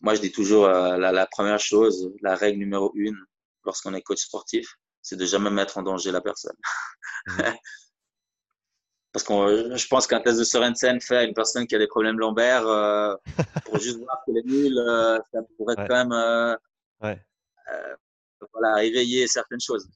moi, je dis toujours la, première chose, la règle numéro une lorsqu'on est coach sportif, c'est de jamais mettre en danger la personne. Parce que je pense qu'un test de Sorensen fait à une personne qui a des problèmes lombaires, euh, pour juste voir qu'elle est nulle, euh, ça pourrait quand même euh, voilà, éveiller certaines choses.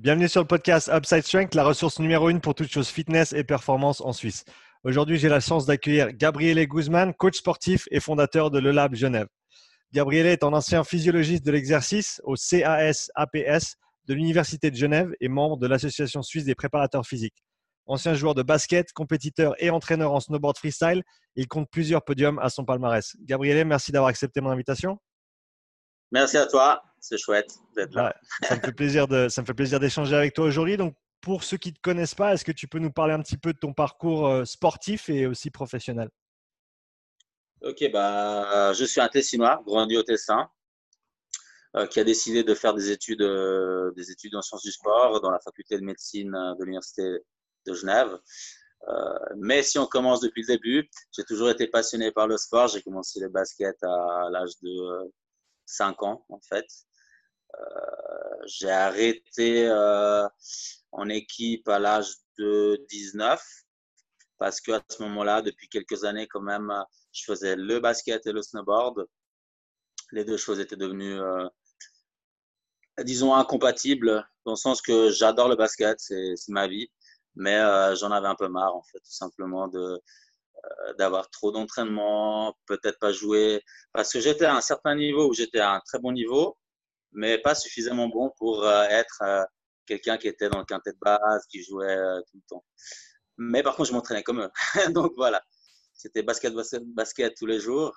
Bienvenue sur le podcast Upside Strength, la ressource numéro une pour toutes choses fitness et performance en Suisse. Aujourd'hui, j'ai la chance d'accueillir Gabriele Guzman, coach sportif et fondateur de Le Lab Genève. Gabriele est un ancien physiologiste de l'exercice au CAS-APS de l'Université de Genève et membre de l'Association suisse des préparateurs physiques. Ancien joueur de basket, compétiteur et entraîneur en snowboard freestyle, il compte plusieurs podiums à son palmarès. Gabriele, merci d'avoir accepté mon invitation. Merci à toi, c'est chouette d'être là. ça me fait plaisir de, ça me fait plaisir d'échanger avec toi aujourd'hui. Donc, pour ceux qui ne te connaissent pas, est-ce que tu peux nous parler un petit peu de ton parcours euh, sportif et aussi professionnel? Ok, bah, je suis un Tessinois, grandi au Tessin, euh, qui a décidé de faire des études, euh, des études en sciences du sport dans la faculté de médecine de l'Université de Genève. mais si on commence depuis le début, j'ai toujours été passionné par le sport. J'ai commencé le basket à l'âge de 5 ans, en fait. J'ai arrêté en équipe à l'âge de 19 parce qu'à ce moment-là, depuis quelques années, quand même, je faisais le basket et le snowboard. Les deux choses étaient devenues, euh, disons, incompatibles, dans le sens que j'adore le basket, c'est ma vie, mais euh, j'en avais un peu marre, en fait, tout simplement, de euh, d'avoir trop d'entraînement, peut-être pas jouer, parce que j'étais à un certain niveau où j'étais à un très bon niveau, mais pas suffisamment bon pour être quelqu'un qui était dans le quintet de base, qui jouait tout le temps. Mais par contre, je m'entraînais comme eux. Donc voilà. C'était basket, basket, basket tous les jours.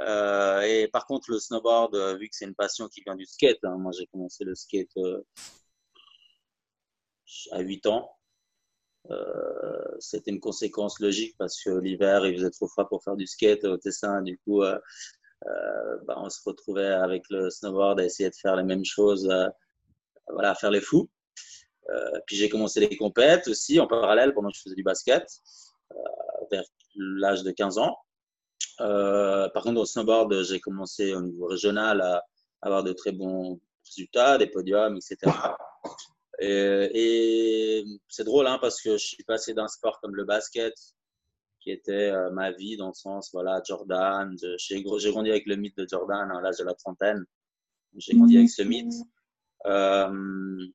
Euh, et par contre, le snowboard, euh, vu que c'est une passion qui vient du skate, hein, moi j'ai commencé le skate euh, à 8 ans. c'était une conséquence logique parce que l'hiver il faisait trop froid pour faire du skate au Tessin. Du coup, bah, on se retrouvait avec le snowboard à essayer de faire les mêmes choses, voilà, à faire les fous. puis j'ai commencé les compètes aussi en parallèle pendant que je faisais du basket vers l'âge de 15 ans. Euh, par contre, au snowboard, j'ai commencé au niveau régional à avoir de très bons résultats, des podiums, etc. Et, c'est drôle hein, parce que je suis passé d'un sport comme le basket, qui était euh, ma vie dans le sens, voilà, Jordan. J'ai grandi avec le mythe de Jordan à l'âge de la trentaine. J'ai grandi avec ce mythe. Euh,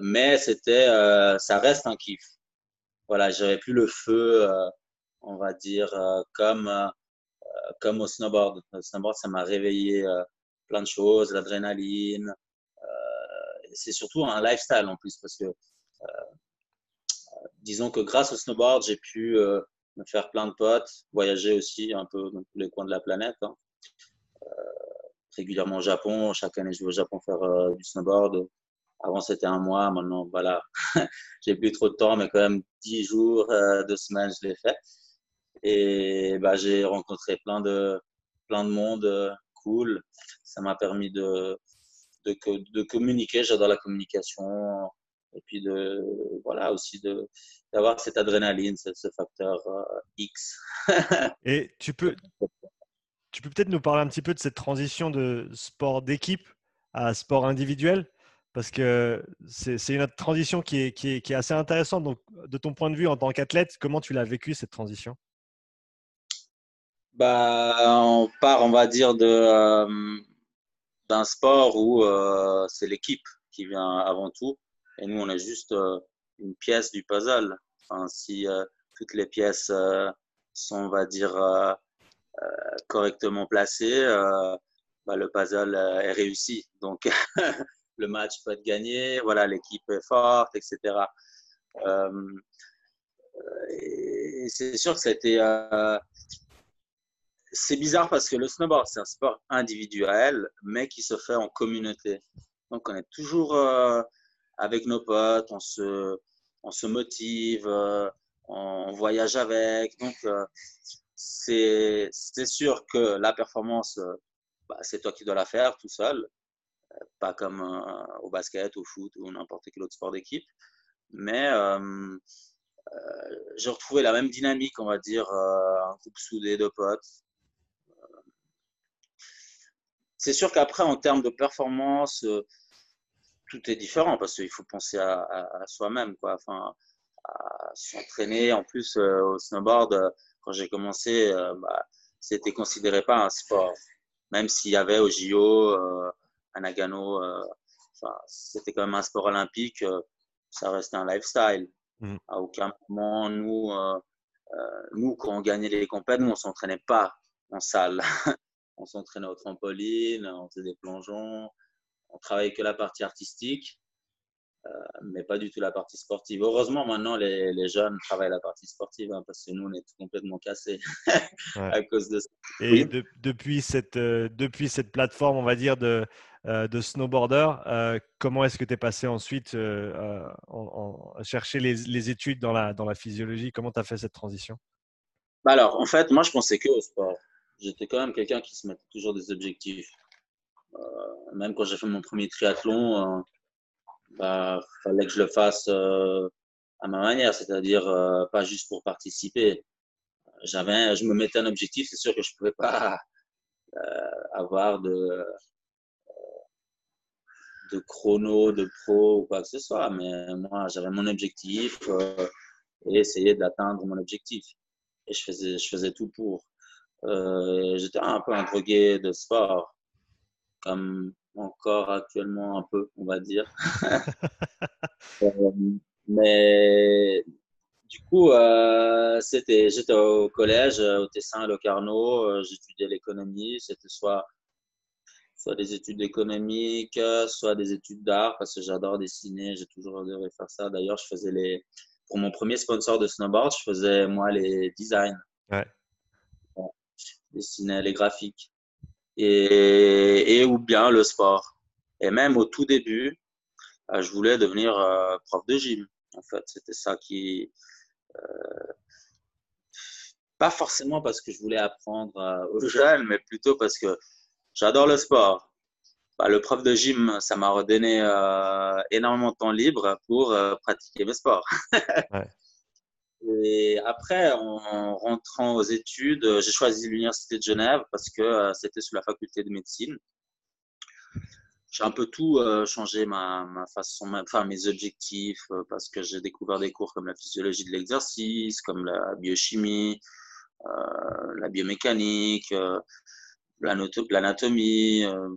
mais c'était, ça reste un kiff. Voilà, j'avais plus le feu on va dire, euh, comme, euh, comme au snowboard. Le snowboard, ça m'a réveillé euh, plein de choses, l'adrénaline. c'est surtout un lifestyle en plus parce que disons que grâce au snowboard, j'ai pu me faire plein de potes, voyager aussi un peu dans tous les coins de la planète. Hein. régulièrement au Japon, chaque année je vais au Japon faire du snowboard. Avant c'était un mois, maintenant voilà, j'ai plus trop de temps, mais quand même dix jours, deux semaines je l'ai fait. Et bah, j'ai rencontré plein de, plein de monde euh, cool. Ça m'a permis de, de, de communiquer. J'adore la communication. Et puis de, voilà, aussi de, d'avoir cette adrénaline, ce, ce facteur euh, X. Et tu peux, tu peux peut-être nous parler un petit peu de cette transition de sport d'équipe à sport individuel? Parce que c'est, une transition qui est, qui, est, qui est assez intéressante. Donc, de ton point de vue en tant qu'athlète, comment tu l'as vécu cette transition? Bah, on part, on va dire, euh, d'un sport où euh, c'est l'équipe qui vient avant tout, et nous, on est juste euh, une pièce du puzzle. Si toutes les pièces sont, on va dire, correctement placées, bah, le puzzle est réussi. Donc, le match peut être gagné, voilà, l'équipe est forte, etc. et c'est sûr que été c'est bizarre parce que le snowboard, c'est un sport individuel, mais qui se fait en communauté. Donc, on est toujours euh, avec nos potes, on se, on se motive, euh, on voyage avec. Donc, euh, c'est sûr que la performance, bah, c'est toi qui dois la faire tout seul, pas comme au basket, au foot ou n'importe quel autre sport d'équipe. Mais j'ai retrouvé la même dynamique, on va dire, un groupe soudé de potes. C'est sûr qu'après, en termes de performance, tout est différent parce qu'il faut penser à, soi-même, quoi. Enfin, à s'entraîner. En plus, au snowboard, quand j'ai commencé, bah, c'était considéré pas un sport. Même s'il y avait au JO, à Nagano, c'était quand même un sport olympique, ça restait un lifestyle. Mm. À aucun moment, nous, euh, euh, nous, quand on gagnait les compètes, nous, on s'entraînait pas en salle. on s'entraînait au trampoline, on faisait des plongeons, on travaillait que la partie artistique, euh, mais pas du tout la partie sportive. Heureusement, maintenant, les, les jeunes travaillent la partie sportive, hein, parce que nous, on est complètement cassés à cause de ça. Et depuis, cette, depuis cette plateforme, on va dire, de, euh, de snowboarder. Euh, comment est-ce que tu es passé ensuite euh, en, chercher les, études dans la, dans la physiologie? Comment tu as fait cette transition? Bah Alors, en fait, moi, je pensais que au sport. J'étais quand même quelqu'un qui se mettait toujours des objectifs. Même quand j'ai fait mon premier triathlon, il bah, fallait que je le fasse à ma manière, c'est-à-dire pas juste pour participer. J'avais, je me mettais un objectif, c'est sûr que je ne pouvais pas avoir de, chrono, de pro ou quoi que ce soit, mais moi, j'avais mon objectif euh, et essayer d'atteindre mon objectif. Et je faisais, je faisais tout pour. Euh, J'étais un peu un drogué de sport, comme encore actuellement un peu, on va dire. Euh, mais du coup, euh, c'était, j'étais au collège, au Tessin, à Locarno, j'étudiais l'économie. C'était soit soit des études économiques, soit des études d'art, parce que j'adore dessiner, j'ai toujours adoré faire ça. D'ailleurs, je faisais les, pour mon premier sponsor de snowboard, je faisais moi les designs. Ouais. Je dessinais les graphiques. Et, ou bien le sport. Et même au tout début, euh, je voulais devenir euh, prof de gym. En fait, c'était ça qui. Euh, pas forcément parce que je voulais apprendre aux jeunes, mais plutôt parce que J'adore le sport. Bah, le prof de gym, ça m'a redonné énormément de temps libre pour pratiquer mes sports. Et après, en, rentrant aux études, euh, j'ai choisi l'Université de Genève parce que c'était sous la faculté de médecine. J'ai un peu tout changé ma, façon, enfin mes objectifs, parce que j'ai découvert des cours comme la physiologie de l'exercice, comme la biochimie, la biomécanique l'anatomie, euh,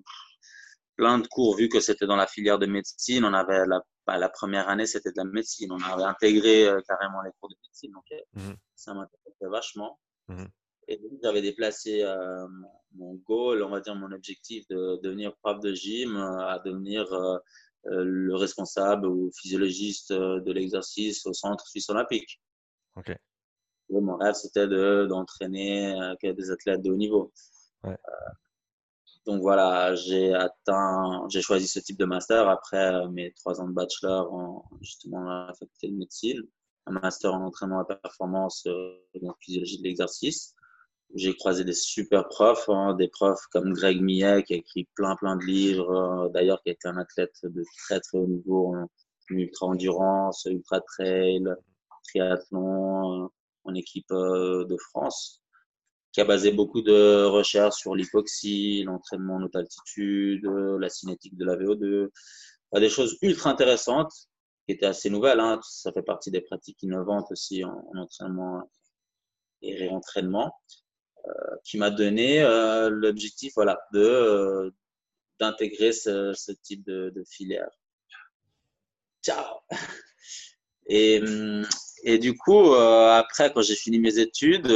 plein de cours, vu que c'était dans la filière de médecine, on avait la, bah, la première année, c'était de la médecine, on avait intégré euh, carrément les cours de médecine, donc euh, mmh ça m'intéressait vachement. Mmh Et donc, j'avais déplacé mon goal, on va dire mon objectif de devenir prof de gym à devenir le responsable ou physiologiste de l'exercice au centre suisse olympique. Ok. mon rêve, c'était d'entraîner des athlètes de haut niveau. Euh, donc voilà, j'ai atteint, j'ai choisi ce type de master après euh, mes trois ans de bachelor en justement la faculté de médecine, un master en entraînement à performance euh, en physiologie de l'exercice. J'ai croisé des super profs, hein, des profs comme Greg Millet qui a écrit plein plein de livres, d'ailleurs qui a été un athlète de très très haut niveau en, ultra endurance, ultra trail, triathlon, en équipe de France qui a basé beaucoup de recherches sur l'hypoxie, l'entraînement en haute altitude, la cinétique de la VO2, des choses ultra intéressantes qui étaient assez nouvelles. Hein. Ça fait partie des pratiques innovantes aussi en, entraînement et réentraînement, euh, qui m'a donné euh, l'objectif voilà, de euh, d'intégrer ce, ce, type de, de filière. Ciao et, et du coup, après, quand j'ai fini mes études,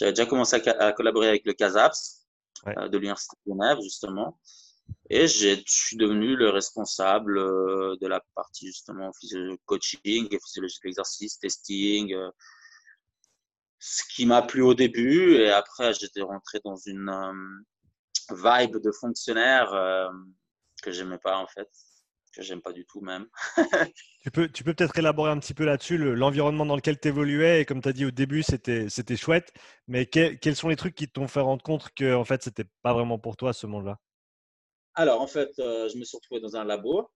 j'avais déjà commencé à, collaborer avec le CASAPS euh, de l'Université de Genève, justement. Et je suis devenu le responsable euh, de la partie, justement, coaching physiologie de l'exercice, testing. Euh, ce qui m'a plu au début. Et après, j'étais rentré dans une vibe de fonctionnaire que j'aimais pas, en fait que j'aime pas du tout même. tu peux tu peux peut-être élaborer un petit peu là-dessus l'environnement dans lequel tu évoluais et comme tu as dit au début c'était chouette mais quels sont les trucs qui t'ont fait rendre compte que en fait c'était pas vraiment pour toi ce monde-là? Alors, en fait, je me suis retrouvé dans un labo.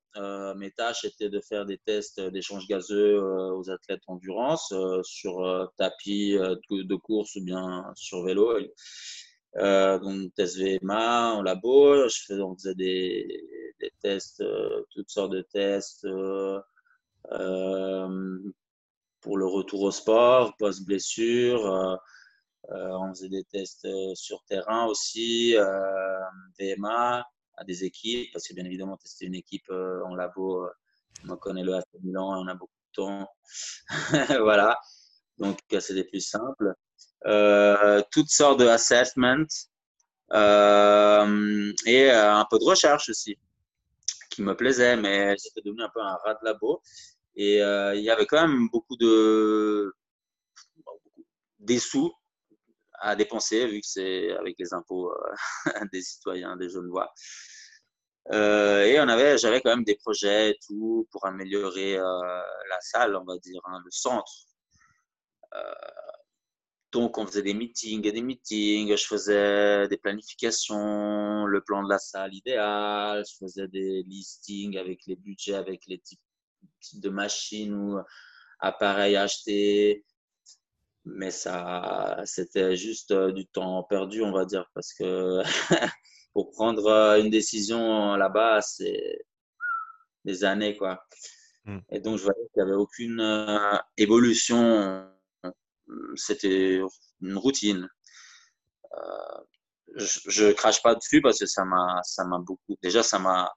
mes tâches étaient de faire des tests d'échange gazeux aux athlètes endurance sur tapis de course ou bien sur vélo. Donc, test VMA en labo. Je faisais, on faisait des, des tests, toutes sortes de tests pour le retour au sport, post-blessure. Euh, euh, on faisait des tests euh, sur terrain aussi, VMA, à des équipes, parce que bien évidemment, tester une équipe en labo, on connaît le AC Milan, on a beaucoup de temps. voilà, donc c'était plus simple. Toutes sortes de assessments et un peu de recherche aussi, qui me plaisait, mais c'était devenu un peu un rat de labo. Et euh, il y avait quand même beaucoup de des sous à dépenser vu que c'est avec les impôts euh, des citoyens, des jeunes voix. Euh, et on avait, j'avais quand même des projets et tout pour améliorer la salle, on va dire, hein, le centre. Donc on faisait des meetings et des meetings, je faisais des planifications, le plan de la salle idéal, je faisais des listings avec les budgets, avec les types de machines ou appareils achetés. Mais ça, c'était juste euh, du temps perdu, on va dire, parce que pour prendre euh, une décision là-bas, c'est des années, quoi. Hmm. Et donc, je voyais qu'il n'y avait aucune euh, évolution. C'était une routine. je, ne crache pas dessus parce que ça m'a, ça m'a beaucoup. Déjà, ça m'a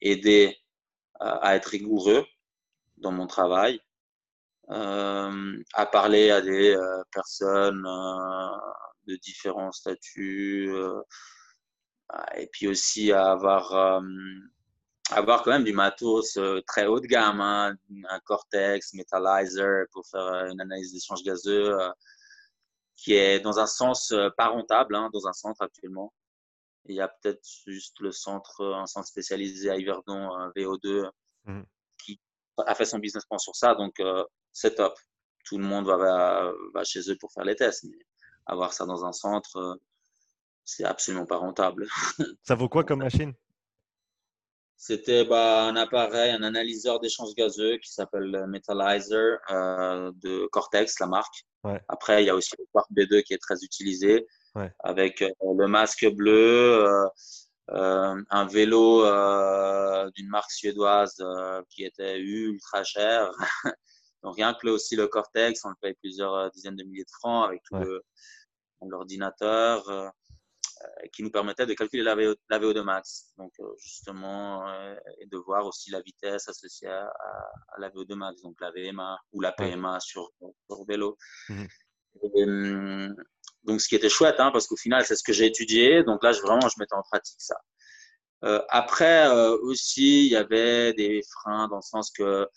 aidé à être rigoureux dans mon travail, euh, à parler à des euh, personnes euh, de différents statuts, et puis aussi à avoir, avoir quand même du matos très haut de gamme, hein, un Cortex, Metallizer pour faire une analyse d'échange gazeux qui est dans un sens pas rentable, hein, dans un centre actuellement. Il y a peut-être juste le centre, un centre spécialisé à Yverdon, VO2, a fait son business plan sur ça, donc euh, c'est top. Tout le monde va, va, chez eux pour faire les tests, mais avoir ça dans un centre, euh, c'est absolument pas rentable. ça vaut quoi comme machine? C'était bah, un appareil, un analyseur d'échange gazeux qui s'appelle Metallizer euh, de Cortex, la marque. Après, il y a aussi le Quark B2 qui est très utilisé avec le masque bleu. Euh, un vélo euh, d'une marque suédoise euh, qui était ultra cher. Donc rien que aussi le Cortex, on le paye plusieurs dizaines de milliers de francs avec tout l'ordinateur qui nous permettait de calculer la, VO, la VO2 max. Donc justement, et de voir aussi la vitesse associée à, la VO2 max, donc la VMA ou la PMA sur, sur vélo. Mmh hum, donc, ce qui était chouette, hein, parce qu'au final, c'est ce que j'ai étudié. Donc là, je, vraiment, je mettais en pratique ça. Euh, après, euh, aussi, il y avait des freins dans le sens que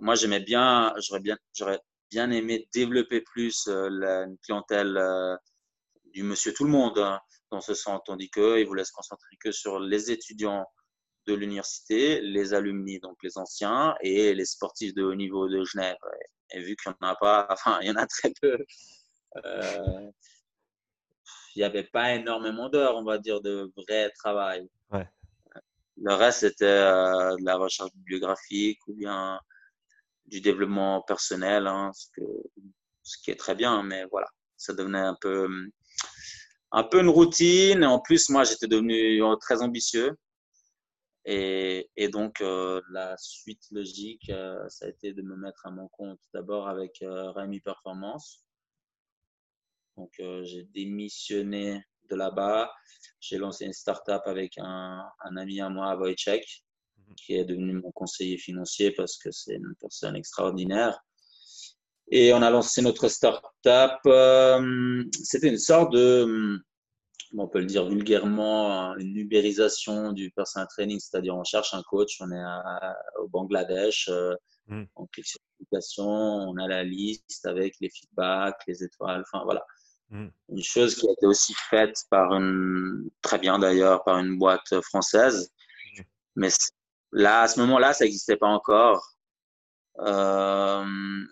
moi, j'aimais bien, j'aurais bien, j'aurais bien aimé développer plus euh, la clientèle euh, du monsieur tout le monde hein, dans ce sens, tandis qu'il voulait se concentrer que sur les étudiants de l'université, les alumni, donc les anciens, et les sportifs de haut niveau de Genève. Et, vu qu'il n'y en a pas, enfin, il y en a très peu. Euh, il n'y avait pas énormément d'heures, on va dire, de vrai travail. Le reste, c'était euh, de la recherche bibliographique ou bien du développement personnel, hein, ce, que, ce qui est très bien, mais voilà, ça devenait un peu, un peu une routine. En plus, moi, j'étais devenu très ambitieux. Et, et donc, euh, la suite logique, euh, ça a été de me mettre à mon compte d'abord avec Rémi Performance donc, euh, j'ai démissionné de là-bas. J'ai lancé une start-up avec un, ami à moi, Wojciech, mhm. qui est devenu mon conseiller financier parce que c'est une personne extraordinaire. Et on a lancé notre start-up. Euh, c'était une sorte de, on peut le dire vulgairement, une ubérisation du personal training, c'est-à-dire on cherche un coach, on est au Bangladesh, euh, mhm. on clique sur l'application, on a la liste avec les feedbacks, les étoiles, enfin voilà. Mm. Une chose qui a été aussi faite par une, très bien d'ailleurs, par une boîte française. Mm. Mais là, à ce moment-là, ça n'existait pas encore. Euh,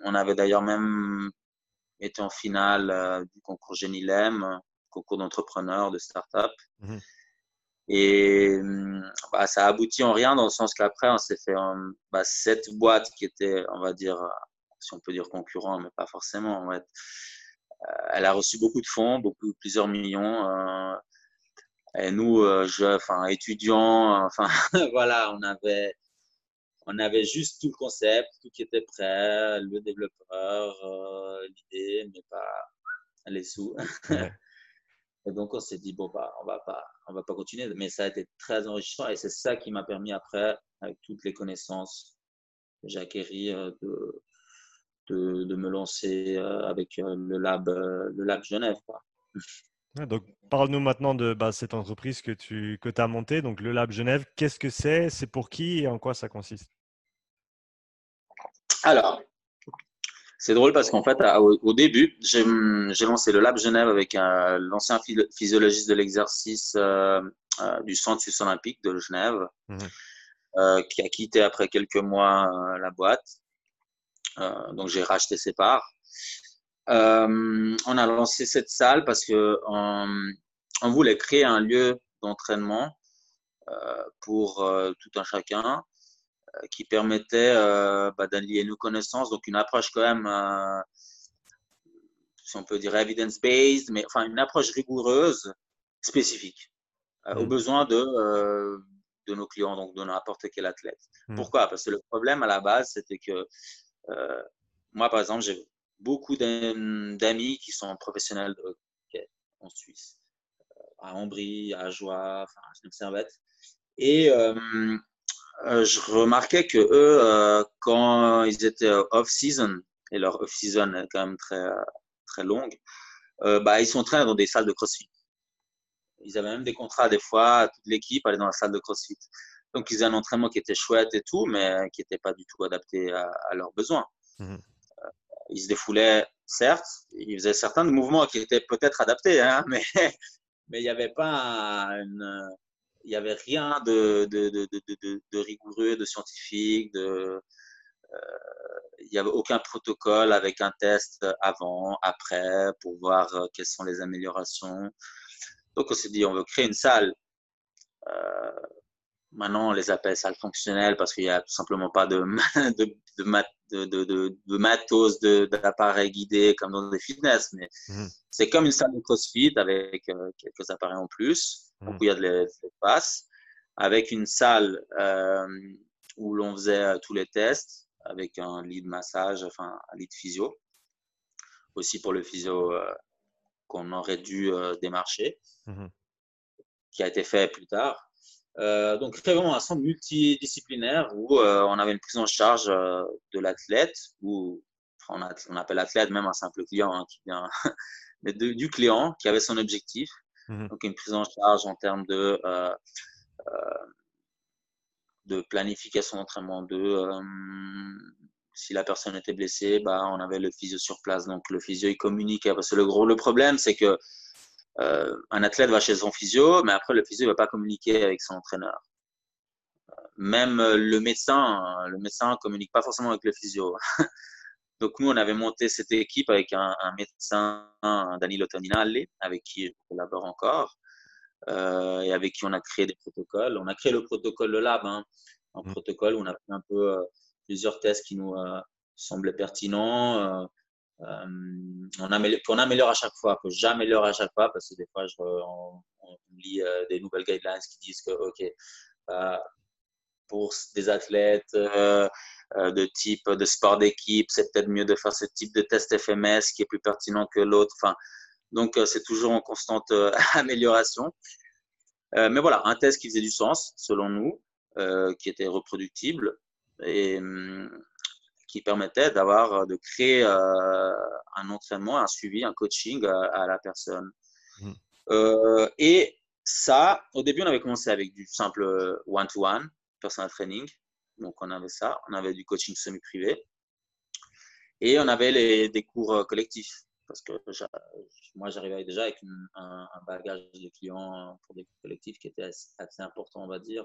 on avait d'ailleurs même été en finale euh, du concours Genilem, concours d'entrepreneurs, de start-up. Mm. Et bah, ça a abouti en rien dans le sens qu'après, on s'est fait bah, cette boîte qui était, on va dire, si on peut dire concurrent, mais pas forcément. En fait. Euh, elle a reçu beaucoup de fonds, beaucoup, plusieurs millions. Euh, et nous, euh, je, enfin, étudiants, enfin, voilà, on avait, on avait juste tout le concept, tout qui était prêt, le développeur, l'idée, mais pas les sous. Et donc, on s'est dit, bon, bah, on va pas, on va pas continuer. Mais ça a été très enrichissant et c'est ça qui m'a permis après, avec toutes les connaissances que j'ai acquéries, de, de, de me lancer avec le lab, le lab Genève. Quoi. donc, parle-nous maintenant de bah, cette entreprise que tu que as montée, donc le Lab Genève. Qu'est-ce que c'est? C'est pour qui et en quoi ça consiste? Alors, c'est drôle parce qu'en fait, au, début, j'ai lancé le Lab Genève avec l'ancien physiologiste de l'exercice euh, euh, du Centre suisse olympique de Genève, mmh euh, qui a quitté après quelques mois la boîte. donc, j'ai racheté ses parts. on a lancé cette salle parce que on voulait créer un lieu d'entraînement pour tout un chacun euh, qui permettait euh, bah, d'allier nos connaissances, donc une approche quand même, euh, si on peut dire evidence-based, mais enfin une approche rigoureuse, spécifique, aux mm. besoins de, de nos clients, donc de n'importe quel athlète. Mm. Pourquoi? Parce que le problème à la base, c'était que moi, par exemple, j'ai beaucoup d'amis qui sont professionnels de hockey en Suisse, à Ambry, à Joie, enfin, à Servette. Et euh, je remarquais que eux, euh, quand ils étaient off-season, et leur off-season est quand même très, très longue, euh, bah, ils sont très dans des salles de CrossFit. Ils avaient même des contrats des fois, toute l'équipe allait dans la salle de CrossFit. Donc ils avaient un entraînement qui était chouette et tout, mais qui n'était pas du tout adapté à, leurs besoins. Mmh. ils se défoulaient, certes, ils faisaient certains mouvements qui étaient peut-être adaptés, hein, mais mais il n'y avait pas une, il n'y avait rien de, de, de, de, rigoureux, de scientifique, de, euh, il n'y avait aucun protocole avec un test avant, après, pour voir euh, quelles sont les améliorations. Donc on s'est dit, on veut créer une salle. Euh, maintenant, on les appelle salles fonctionnelles parce qu'il n'y a tout simplement pas de, de, de, de, de matos, d'appareils guidés comme dans des fitness. Mais mmh. c'est comme une salle de CrossFit avec quelques appareils en plus. Donc, il y a de l'espace, avec une salle euh, où l'on faisait euh, tous les tests, avec un lit de massage, enfin un lit de physio, aussi pour le physio euh, qu'on aurait dû démarcher, mmh qui a été fait plus tard. donc, vraiment un centre multidisciplinaire où on avait une prise en charge de l'athlète, ou on, appelle athlète même un simple client hein, qui vient, mais du client qui avait son objectif Mmh Donc, une prise en charge en termes de, euh, euh, de planification d'entraînement, de euh, si la personne était blessée, bah, on avait le physio sur place. Donc, le physio, il communiquait. Parce que le gros le problème, c'est que un athlète va chez son physio, mais après, le physio ne va pas communiquer avec son entraîneur. Même le médecin, le médecin ne communique pas forcément avec le physio. Donc nous, on avait monté cette équipe avec un, médecin, Danilo Toninale, avec qui je collabore encore, euh, et avec qui on a créé des protocoles. On a créé le protocole Le Lab, hein, un mmh. protocole où on a fait un peu euh, plusieurs tests qui nous euh, semblaient pertinents. on, améliore, on améliore à chaque fois, que j'améliore à chaque fois, parce que des fois, je, on, lit des nouvelles guidelines qui disent que, OK, pour des athlètes, euh, de type de sport d'équipe, c'est peut-être mieux de faire ce type de test FMS qui est plus pertinent que l'autre. Enfin, donc, euh, c'est toujours en constante euh, amélioration. mais voilà, un test qui faisait du sens, selon nous, qui était reproductible et hum, qui permettait d'avoir, de créer un entraînement, un suivi, un coaching à, la personne. Mmh. et ça, au début, on avait commencé avec du simple one-to-one, -one, personal training. Donc, on avait ça. On avait du coaching semi-privé. Et on avait les, des cours euh, collectifs. Parce que moi, j'arrivais déjà avec un, bagage de clients pour des cours collectifs qui était assez, important, on va dire.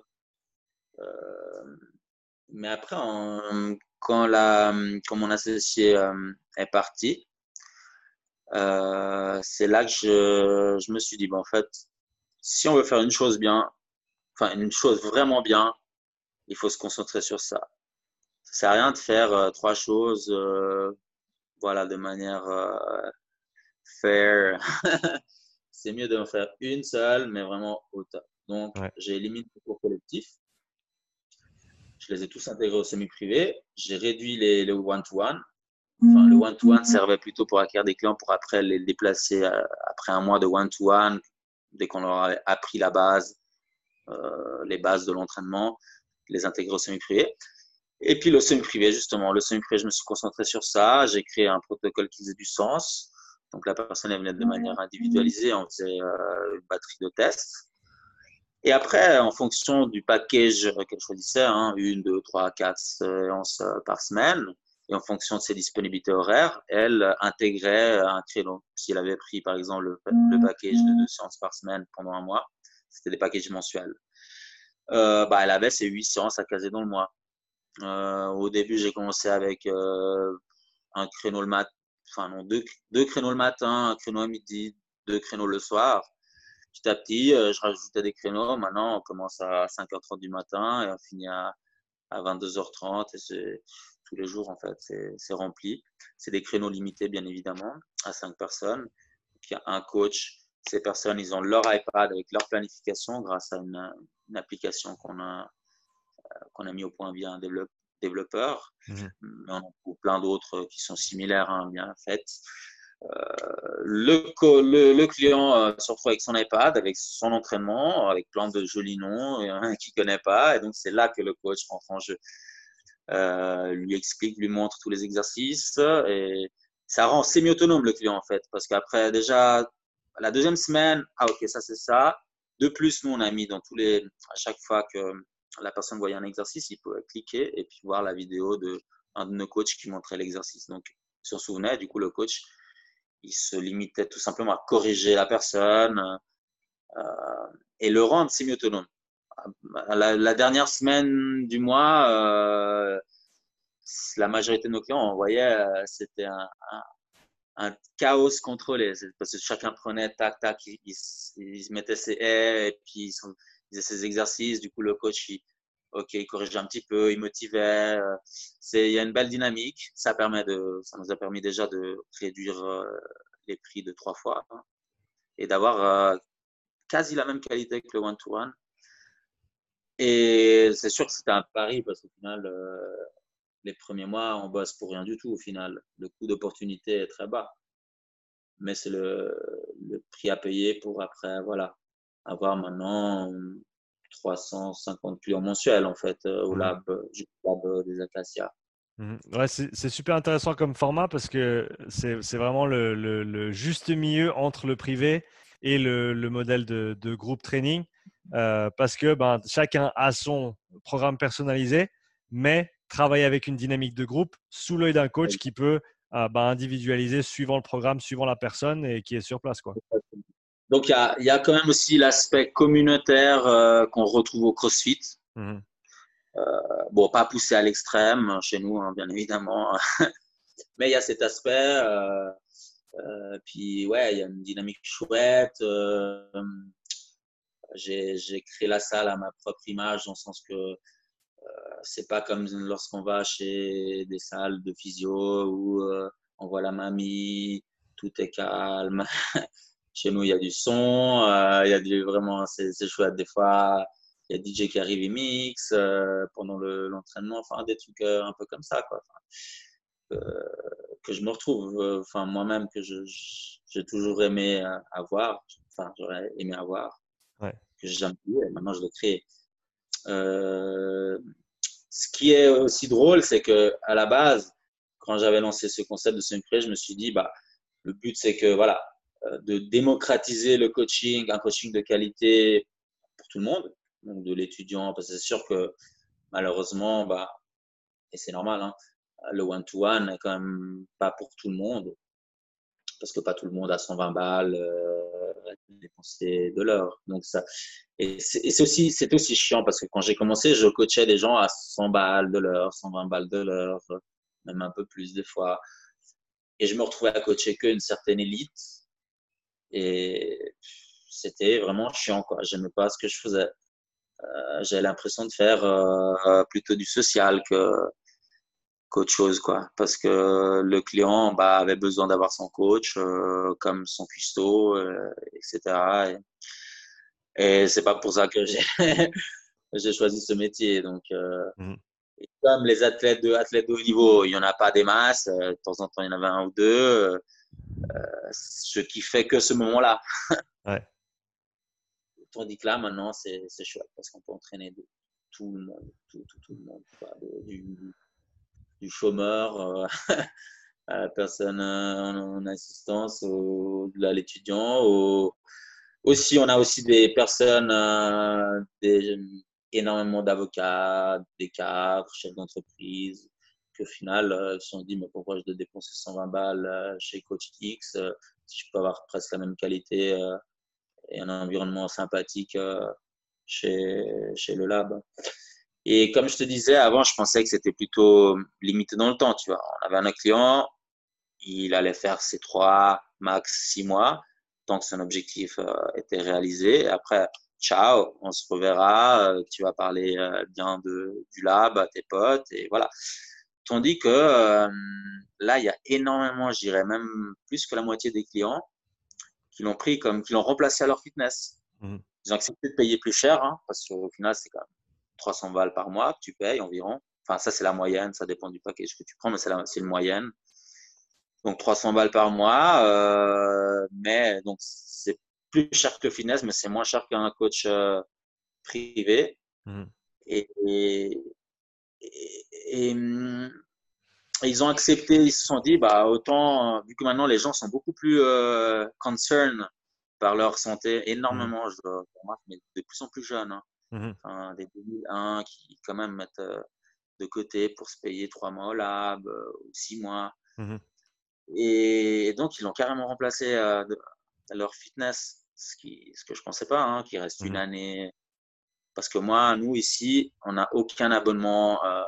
Euh, mais après, quand, la, quand mon associé euh, est parti, c'est là que je, je, me suis dit, en fait, si on veut faire une chose bien, enfin une chose vraiment bien, il faut se concentrer sur ça. Ça sert à rien de faire euh, trois choses, euh, voilà, de manière fair. C'est mieux d'en faire une seule, mais vraiment au top. Donc, j'ai éliminé le cours collectif. Je les ai tous intégrés au semi-privé. J'ai réduit les one-to-one. Enfin, le one-to-one servait plutôt pour acquérir des clients pour après les déplacer après un mois de one-to-one, dès qu'on leur a appris la base, euh, les bases de l'entraînement, les intégrer au semi-privé. Et puis le semi-privé, justement, le semi-privé, je me suis concentré sur ça. J'ai créé un protocole qui faisait du sens. Donc la personne elle venait de manière individualisée, on faisait euh, une batterie de tests. Et après, en fonction du package qu'elle choisissait, hein, une, deux, trois, quatre séances euh, par semaine, et en fonction de ses disponibilités horaires, elle intégrait un créneau. Si elle avait pris, par exemple, le, le package de deux séances par semaine pendant un mois, c'était des packages mensuels. Euh, bah, elle avait ses huit séances à caser dans le mois. Euh, au début, j'ai commencé avec euh, un créneau le matin, enfin non, deux, deux, créneaux le matin, un créneau à midi, deux créneaux le soir. Petit à petit, je rajoutais des créneaux. Maintenant, on commence à 5h30 du matin et on finit à, à 22h30 et c'est tous les jours en fait, c'est rempli. C'est des créneaux limités bien évidemment à cinq personnes. il y a un coach ces personnes, ils ont leur iPad avec leur planification grâce à une, application qu'on a, euh, qu'on a mis au point via un développeur. Mmh. Mais on a plein d'autres qui sont similaires, hein, bien faites. Euh, le, le, client euh, se retrouve avec son iPad, avec son entraînement, avec plein de jolis noms qu'il ne connaît pas. Et donc, c'est là que le coach rentre en jeu. lui explique, lui montre tous les exercices. Et ça rend semi-autonome le client, en fait. Parce qu'après, déjà, la deuxième semaine, ah ok, ça c'est ça. De plus, nous on a mis dans tous les, à chaque fois que la personne voyait un exercice, il pouvait cliquer et puis voir la vidéo de un de nos coachs qui montrait l'exercice. Donc, il s'en souvenait. Du coup, le coach, il se limitait tout simplement à corriger la personne euh, et le rendre semi-autonome. La, dernière semaine du mois, euh, la majorité de nos clients, on euh, c'était un chaos contrôlé. Parce que chacun prenait tac, tac, il, il, mettait ses haies et puis il, faisait ses exercices. Du coup, le coach, il, ok, il corrigeait un petit peu, il motivait. Euh, c'est, il y a une belle dynamique. Ça permet de, ça nous a permis déjà de réduire euh, les prix de trois fois hein, et d'avoir euh, quasi la même qualité que le one-to-one. Et c'est sûr que c'était un pari parce qu'au final, les premiers mois, on bosse pour rien du tout au final. Le coût d'opportunité est très bas. Mais c'est le, prix à payer pour après, voilà, avoir maintenant 350 clients mensuels en fait euh, au mmh. lab, lab des Acacias. Mmh. Ouais, c'est super intéressant comme format parce que c'est vraiment le, juste milieu entre le privé et le, modèle de, groupe training euh, parce que ben, chacun a son programme personnalisé, mais travailler avec une dynamique de groupe sous l'œil d'un coach qui peut euh, bah, individualiser suivant le programme, suivant la personne et qui est sur place. Quoi. Donc, il y a, y a, quand même aussi l'aspect communautaire euh, qu'on retrouve au CrossFit. Mmh euh, bon, pas poussé à l'extrême chez nous, hein, bien évidemment. Mais il y a cet aspect. puis, ouais, il y a une dynamique chouette. J'ai créé la salle à ma propre image, dans le sens que c'est pas comme lorsqu'on va chez des salles de physio où euh, on voit la mamie, tout est calme. chez nous, il y a du son, euh, il y a du vraiment, c'est chouette. Des fois, il y a DJ qui arrive et mix euh, pendant l'entraînement, enfin des trucs un peu comme ça, quoi. que je me retrouve, enfin moi-même que j'ai toujours aimé avoir, enfin j'aurais aimé avoir, que j'ai jamais eu, et maintenant je le crée. Euh, ce qui est aussi drôle, c'est que à la base, quand j'avais lancé ce concept de semi je me suis dit, bah, le but, c'est que voilà, euh, de démocratiser le coaching, un coaching de qualité pour tout le monde, donc de l'étudiant, parce que c'est sûr que malheureusement, bah, et c'est normal, hein, le one-to-one n'est quand même pas pour tout le monde, parce que pas tout le monde a 120 balles. Euh, dépenser de l'heure. Donc ça, et c'est aussi, c'est aussi chiant parce que quand j'ai commencé, je coachais des gens à 100 balles de l'heure, 120 balles de l'heure, même un peu plus des fois. Et je me retrouvais à coacher qu'une certaine élite. Et c'était vraiment chiant, quoi. J'aimais pas ce que je faisais. j'ai l'impression de faire plutôt du social que qu'autre chose quoi parce que le client bah, avait besoin d'avoir son coach comme son cuistot etc et, et c'est pas pour ça que j'ai choisi ce métier donc mmh comme les athlètes de, athlètes de haut niveau, il n'y en a pas des masses. Euh, de temps en temps, il y en avait un ou deux. Euh, ce qui fait que ce moment-là. ouais. Tandis que là, maintenant, c'est chouette parce qu'on peut entraîner de tout le monde. Tout, tout, tout le monde. du, du, chômeur euh, à la personne en, assistance, au, à l'étudiant. Aussi, on a aussi des personnes, des, énormément d'avocats, des cadres, chefs d'entreprise, qu'au final, euh, ils se sont dit, mais pourquoi je dois dépenser 120 balles euh, chez Coach X euh, si je peux avoir presque la même qualité et un environnement sympathique chez, chez le lab. Et comme je te disais, avant, je pensais que c'était plutôt limité dans le temps. Tu vois, on avait un client, il allait faire ses trois, max six mois, tant que son objectif était réalisé. Après, ciao, on se reverra, euh, tu vas parler euh, bien de, du lab à tes potes et voilà. Tandis que euh, là, il y a énormément, je dirais même plus que la moitié des clients qui l'ont pris comme, qui l'ont remplacé à leur fitness. Mmh. Ils ont accepté de payer plus cher, hein, parce qu'au final, c'est quand même 300 balles par mois que tu payes environ. Enfin, ça, c'est la moyenne, ça dépend du package que tu prends, mais c'est la, une moyenne. Donc, 300 balles par mois, euh, mais donc, c'est plus cher que Finesse, mais c'est moins cher qu'un coach euh, privé. Mmh. Et, et, ils ont accepté, ils se sont dit, bah, autant, vu que maintenant les gens sont beaucoup plus euh, concerned par leur santé, énormément, mmh. je remarque, mais de plus en plus jeunes. Hein. Enfin, des 2001 qui, quand même, mettent euh, de côté pour se payer trois mois au lab ou six mois. Et donc, ils l'ont carrément remplacé leur fitness ce, qui, ce que je pensais pas, hein, qu'il reste une mmh année. Parce que moi, nous ici, on n'a aucun abonnement euh,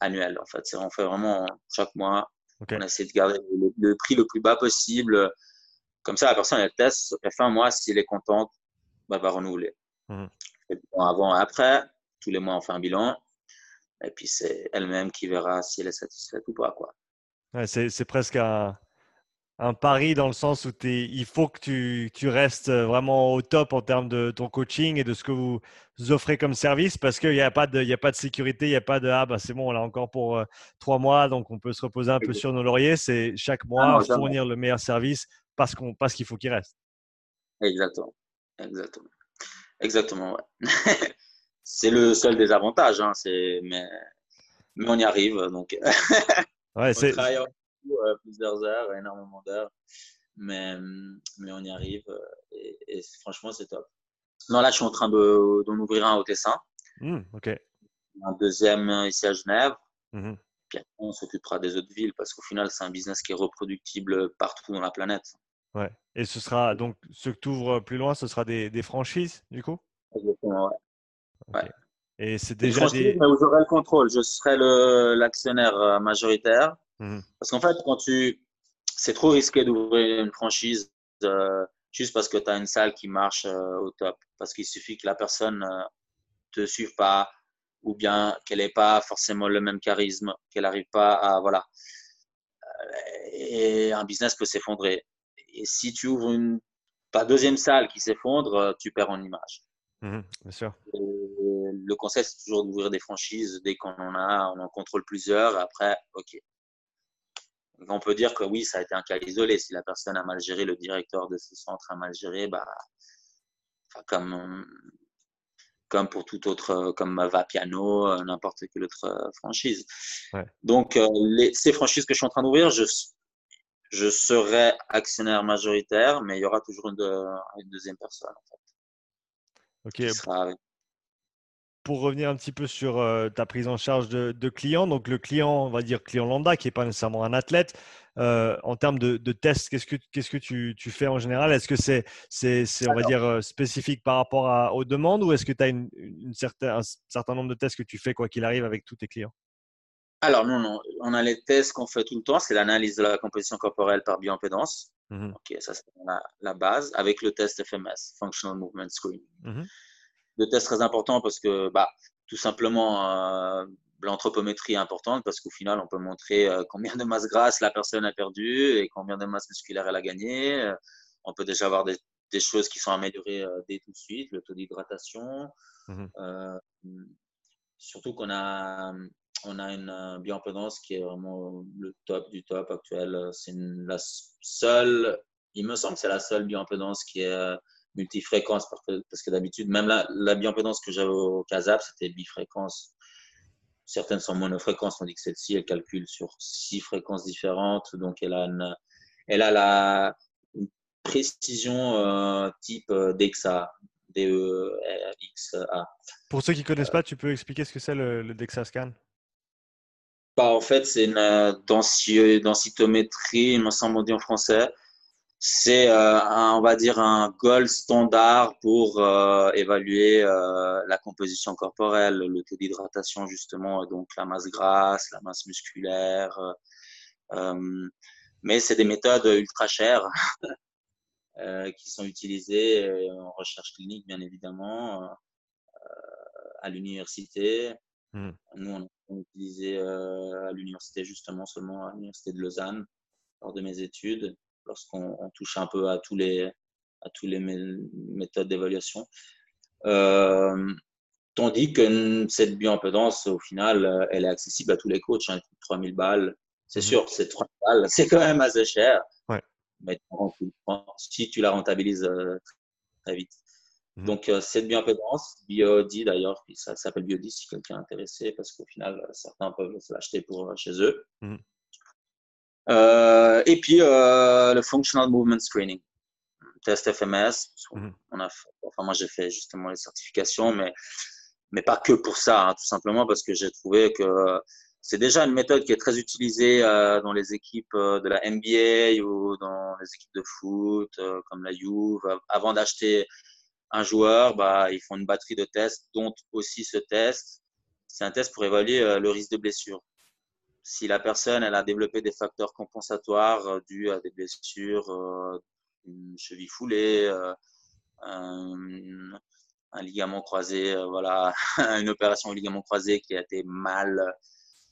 annuel. En fait, on fait vraiment chaque mois. On essaie de garder le, prix le plus bas possible. Comme ça, la personne elle teste. Elle fait un mois, si elle est contente, bah, elle va renouveler. Mmh avant et après, tous les mois, on fait un bilan. Et puis c'est elle-même qui verra si elle est satisfaite ou pas. Quoi. Ouais, c'est presque un, un pari dans le sens où il faut que tu, tu, restes vraiment au top en termes de ton coaching et de ce que vous offrez comme service parce qu'il n'y a, pas de, a pas de sécurité, il n'y a pas de ah bah c'est bon, on l'a encore pour euh, trois mois donc on peut se reposer un peu sur nos lauriers. C'est chaque ah mois fournir le meilleur service parce qu'on parce qu'il faut qu'il reste. Exactement. Exactement. Exactement, ouais. c'est le seul des avantages, hein, mais, mais on y arrive. Donc, ouais, c'est euh, plusieurs heures, énormément d'heures. Mais, mais on y arrive euh, et, franchement, c'est top. Non, là, je suis en train d'en ouvrir un au Tessin. Mmh, ok. Un deuxième ici à Genève. Mmh Puis après, on s'occupera des autres villes parce qu'au final, c'est un business qui est reproductible partout dans la planète. Ouais. Et ce sera donc ce que tu ouvres plus loin, ce sera des, des franchises du coup? Exactement, ouais. Et c'est déjà des. Mais où j'aurai le contrôle. Je serai l'actionnaire euh, majoritaire. Mmh. Parce qu'en fait, quand tu, c'est trop risqué d'ouvrir une franchise euh, juste parce que tu as une salle qui marche euh, au top. Parce qu'il suffit que la personne ne euh, te suive pas ou bien qu'elle n'ait pas forcément le même charisme, qu'elle n'arrive pas à. Voilà. Et un business peut s'effondrer. Et si tu ouvres une ta deuxième salle qui s'effondre, tu perds en image. Mmh bien sûr. le concept, c'est toujours d'ouvrir des franchises dès qu'on en a, on en contrôle plusieurs. après, OK, on peut dire que oui, ça a été un cas isolé. Si la personne a mal géré, le directeur de ce centre a mal géré, bah, comme, comme pour tout autre, comme va piano, euh, n'importe quelle autre euh, franchise. Donc, euh, ces franchises que je suis en train d'ouvrir, je, je serai actionnaire majoritaire, mais il y aura toujours une, deuxième personne. Ok. pour revenir un petit peu sur euh, ta prise en charge de, clients, donc le client, on va dire client lambda, qui n'est pas nécessairement un athlète, euh, en termes de, tests, qu'est-ce que, qu'est-ce que tu, fais en général? Est-ce que c'est, c'est, on va dire, euh, spécifique par rapport à, aux demandes ou est-ce que tu as une, une un certain nombre de tests que tu fais, quoi qu'il arrive, avec tous tes clients? Alors, non, non. On a les tests qu'on fait tout le temps. C'est l'analyse de la composition corporelle par bioimpédance. Mmh ok, ça, c'est la, base, avec le test FMS, Functional Movement Screening. Mmh de tests très importants parce que, bah, tout simplement, l'anthropométrie est importante parce qu'au final, on peut montrer combien de masse grasse la personne a perdu et combien de masse musculaire elle a gagné. On peut déjà avoir des, des choses qui sont améliorées dès tout de suite, le taux d'hydratation. Mmh surtout qu'on a, on a une bioimpédance qui est vraiment le top du top actuel. C'est la seule, il me semble que c'est la seule bioimpédance qui est multifréquence parce que, d'habitude, même la, la bioimpédance que j'avais au CASAP, c'était bifréquence. Certaines sont monofréquences, tandis que celle-ci, elle calcule sur six fréquences différentes. Donc, elle a, une, elle a la une précision euh, type euh, DEXA, D-E-X-A. Pour ceux qui ne connaissent pas, tu peux expliquer ce que c'est le, le DEXA scan? Bah, En fait, c'est une euh, densitométrie, il me semble on dit en français c'est, euh, on va dire, un goal standard pour euh, évaluer euh, la composition corporelle, le taux d'hydratation justement, donc la masse grasse, la masse musculaire. mais c'est des méthodes ultra chères qui sont utilisées en recherche clinique, bien évidemment, à l'université. Mmh. Nous, on a utilisé à l'université justement seulement à l'université de Lausanne lors de mes études lorsqu'on touche un peu à tous les, à tous les méthodes d'évaluation. Euh, tandis que cette bioimpédance, au final, elle est accessible à tous les coachs. Hein, 3000 balles, c'est mhm. sûr, c'est 3000 balles, c'est quand même assez cher. Mais si tu la rentabilises euh, très vite. Mhm. Donc, euh, cette bioimpédance, Biodi d'ailleurs, ça s'appelle Biodi si quelqu'un est intéressé, parce qu'au final, certains peuvent l'acheter pour chez eux. Mhm. Euh, et puis euh, le Functional Movement Screening, test FMS. Mhm. On a enfin, moi, j'ai fait justement les certifications, mais, mais pas que pour ça, hein, tout simplement parce que j'ai trouvé que c'est déjà une méthode qui est très utilisée euh, dans les équipes de la NBA ou dans les équipes de foot, comme la Juve. Avant d'acheter un joueur, bah, ils font une batterie de tests, dont aussi ce test. C'est un test pour évaluer le risque de blessure si la personne elle a développé des facteurs compensatoires euh, dus à des blessures, euh, une cheville foulée, euh, un, ligament croisé, voilà, une opération au ligament croisé qui a été mal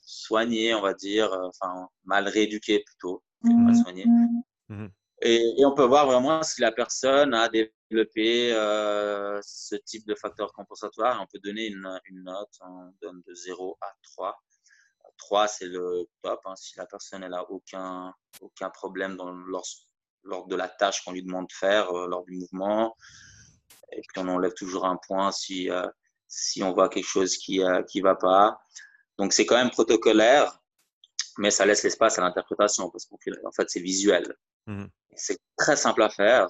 soignée, on va dire, enfin mal rééduquée plutôt, mal soignée. Mmh. Et, on peut voir vraiment si la personne a développé ce type de facteurs compensatoires. On peut donner une, note, on donne de 0 à 3. 3, c'est le top. Hein. si la personne n'a aucun, aucun problème lors, lors de la tâche qu'on lui demande de faire, euh, lors du mouvement. Et puis on enlève toujours un point si, euh, si on voit quelque chose qui ne va pas. Donc c'est quand même protocolaire, mais ça laisse l'espace à l'interprétation parce qu'en fait c'est visuel. Mmh. C'est très simple à faire.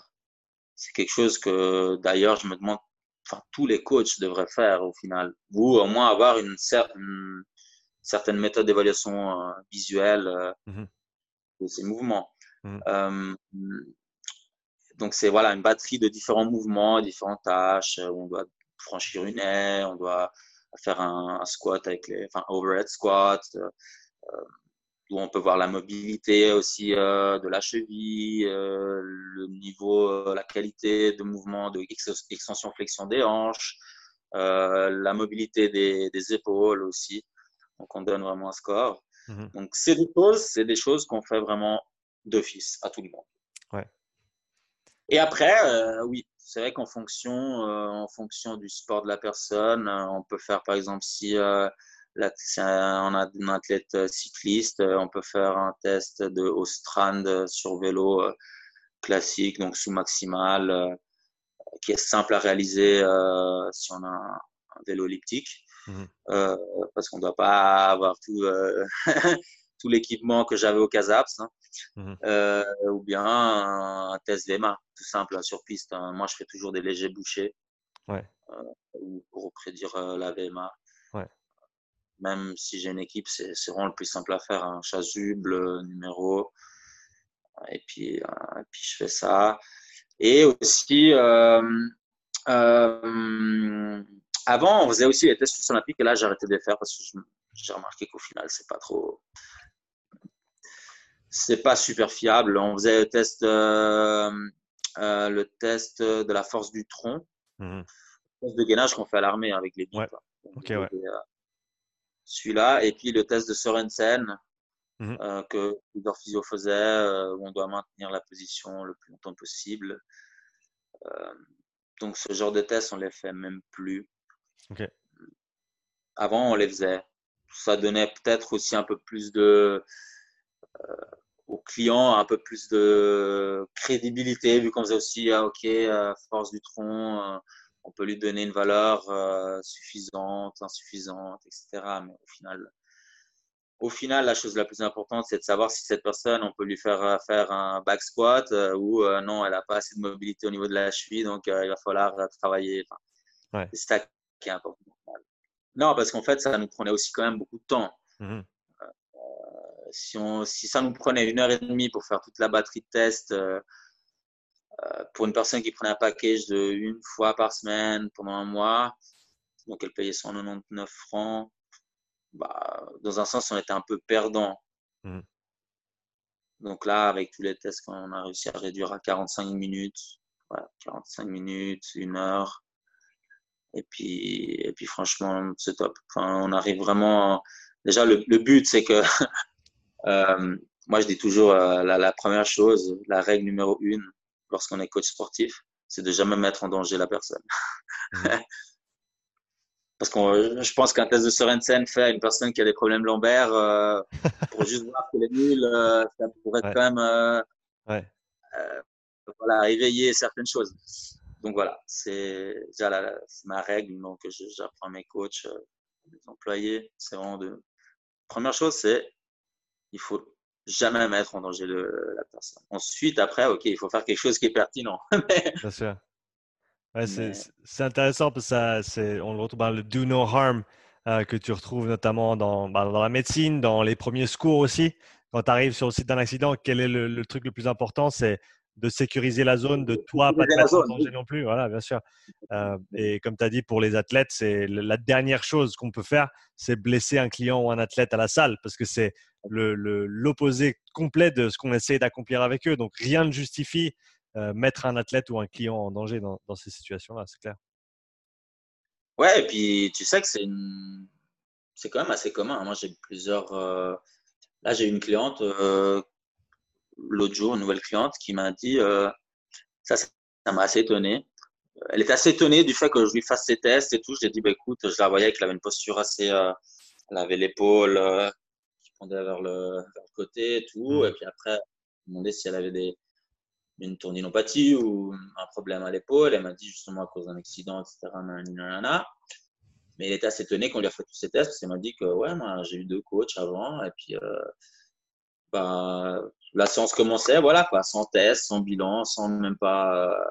C'est quelque chose que d'ailleurs je me demande, enfin tous les coachs devraient faire au final, ou au moins avoir une certaine méthodes d'évaluation euh, visuelle euh, mmh de ces mouvements. Mmh. Euh, donc c'est voilà une batterie de différents mouvements, différentes tâches. Où on doit franchir une haie, on doit faire un, squat avec les, enfin overhead squat, où on peut voir la mobilité aussi de la cheville, le niveau, la qualité de mouvement, de extension flexion des hanches, la mobilité des, des épaules aussi. Donc, on donne vraiment un score. Mhm. Donc, c'est des choses, c'est des choses qu'on fait vraiment d'office à tout le monde. Ouais. Et après, euh, oui, c'est vrai qu'en fonction, euh, en fonction du sport de la personne, euh, on peut faire, par exemple, si, on a un athlète cycliste, on peut faire un test de au strand sur vélo classique, donc sous maximal, qui est simple à réaliser si on a un, un vélo elliptique. Mmh. Euh, parce qu'on ne doit pas avoir tout, euh, tout l'équipement que j'avais au Casaps. Hein. Mmh. Euh, ou bien un, test VMA, tout simple, sur piste. Hein. Moi, je fais toujours des légers bouchés pour prédire la VMA. Même si j'ai une équipe, c'est vraiment le plus simple à faire. Un chasuble, numéro. Et puis, puis, je fais ça. Et aussi, avant, on faisait aussi les tests olympiques et là, j'ai arrêté de les faire parce que j'ai remarqué qu'au final, c'est pas trop. C'est pas super fiable. On faisait le test, euh, euh, le test de la force du tronc. Mhm. test de gainage qu'on fait à l'armée avec les ouais. ouais. Celui-là, et puis le test de Sorensen, Mhm. euh, que plusieurs physio faisaient, euh, où on doit maintenir la position le plus longtemps possible. Euh, donc ce genre de tests, on les fait même plus. Avant, on les faisait. Ça donnait peut-être aussi un peu plus de aux clients un peu plus de crédibilité vu qu'on faisait aussi ah, ok force du tronc on peut lui donner une valeur suffisante insuffisante etc mais au final au final, la chose la plus importante, c'est de savoir si cette personne, on peut lui faire euh, faire un back squat euh, ou euh, non, elle n'a pas assez de mobilité au niveau de la cheville, donc il va falloir travailler. ouais. C'est ça qui est important. Non, parce qu'en fait, ça nous prenait aussi quand même beaucoup de temps. Mmh si, on, si ça nous prenait une heure et demie pour faire toute la batterie de tests, pour une personne qui prenait un package de une fois par semaine pendant un mois, donc elle payait 199 francs, bah, dans un sens, on était un peu perdant. Mmh. Donc là, avec tous les tests qu'on a réussi à réduire à 45 minutes, 45 minutes, une heure. Et puis, et puis franchement, c'est top. Enfin, on arrive vraiment. Déjà, le, le but, c'est que. euh, moi, je dis toujours euh, la, la, première chose, la règle numéro une, lorsqu'on est coach sportif, c'est de jamais mettre en danger la personne. Mmh. Parce que je pense qu'un test de Sorensen fait à une personne qui a des problèmes lombaires, euh, pour juste voir qu'elle est nulle, euh, ça pourrait ouais. quand même euh, ouais. euh, voilà, éveiller certaines choses. Donc voilà, c'est déjà la, ma règle donc j'apprends à mes coachs, mes employés. C'est vraiment de. Première chose, c'est il faut jamais mettre en danger le, la personne. Ensuite, après, ok, il faut faire quelque chose qui est pertinent. Bien sûr. Ouais, c'est intéressant parce que ça, on le retrouve dans le do no harm euh, que tu retrouves notamment dans, bah, dans, la médecine, dans les premiers secours aussi. Quand tu arrives sur le site d'un accident, quel est le, le, truc le plus important? C'est de sécuriser la zone, de toi pas te mettre en danger non plus. Voilà, bien sûr. Euh, et comme tu as dit, pour les athlètes, c'est la dernière chose qu'on peut faire, c'est blesser un client ou un athlète à la salle parce que c'est l'opposé le, complet de ce qu'on essaie d'accomplir avec eux. Donc rien ne justifie euh, mettre un athlète ou un client en danger dans, ces situations-là, c'est clair. Ouais, et puis tu sais que c'est quand même assez commun. Moi, j'ai plusieurs. Euh... Là, j'ai une cliente euh... l'autre jour, une nouvelle cliente, qui m'a dit euh, ça, ça m'a assez étonné. Elle était assez étonnée du fait que je lui fasse ses tests et tout. Je lui ai dit, bah, écoute, je la voyais qu'elle avait une posture assez. Elle avait l'épaule euh, pendait vers le, vers le côté et tout. Mmh. Et puis après, je me demandais si elle avait des, une tendinopathie ou un problème à l'épaule. Elle m'a dit justement à cause d'un accident, etc. Mais elle était assez étonnée qu'on lui a fait tous ces tests parce qu'elle m'a dit que ouais, moi j'ai eu deux coachs avant et puis euh, bah, la séance commençait, voilà quoi, sans test, sans bilan, sans même pas. Euh,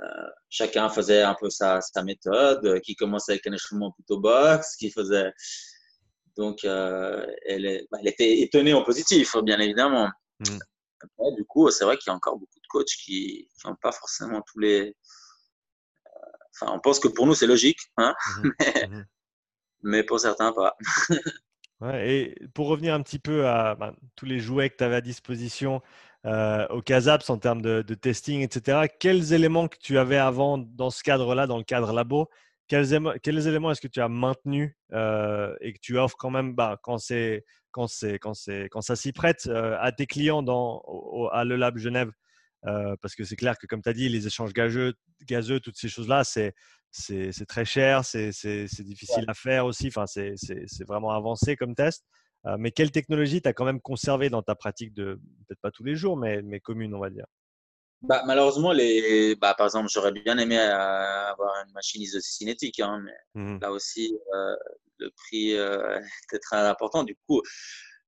euh, chacun faisait un peu sa, sa méthode, qui commençait avec un échelonnement plutôt box, qui faisait. Donc, elle, est, bah, elle était étonnée en positif, bien évidemment. Mmh. Après, du coup, c'est vrai qu'il y a encore beaucoup de coachs qui n'ont pas forcément tous les. Enfin, on pense que pour nous, c'est logique, hein mmh mais, mmh mais, pour certains, pas. ouais, et pour revenir un petit peu à ben, tous les jouets que tu avais à disposition euh, au Casaps en termes de, de, testing, etc., quels éléments que tu avais avant dans ce cadre-là, dans le cadre labo, quels, quels éléments est-ce que tu as maintenus euh, et que tu offres quand même bah, quand c'est quand, quand, quand ça s'y prête euh, à tes clients dans, au, à Le Lab Genève euh, Parce que c'est clair que, comme tu as dit, les échanges gazeux, gazeux toutes ces choses-là, c'est, c'est, très cher, c'est, difficile à faire aussi. Enfin, c'est, vraiment avancé comme test. Euh, mais quelle technologie tu as quand même conservé dans ta pratique de, peut-être pas tous les jours, mais, mais commune, on va dire? Bah, malheureusement, les, bah, par exemple, j'aurais bien aimé avoir une machine isocinétique, hein, mais mmh. là aussi, euh, le prix euh, était très important. Du coup,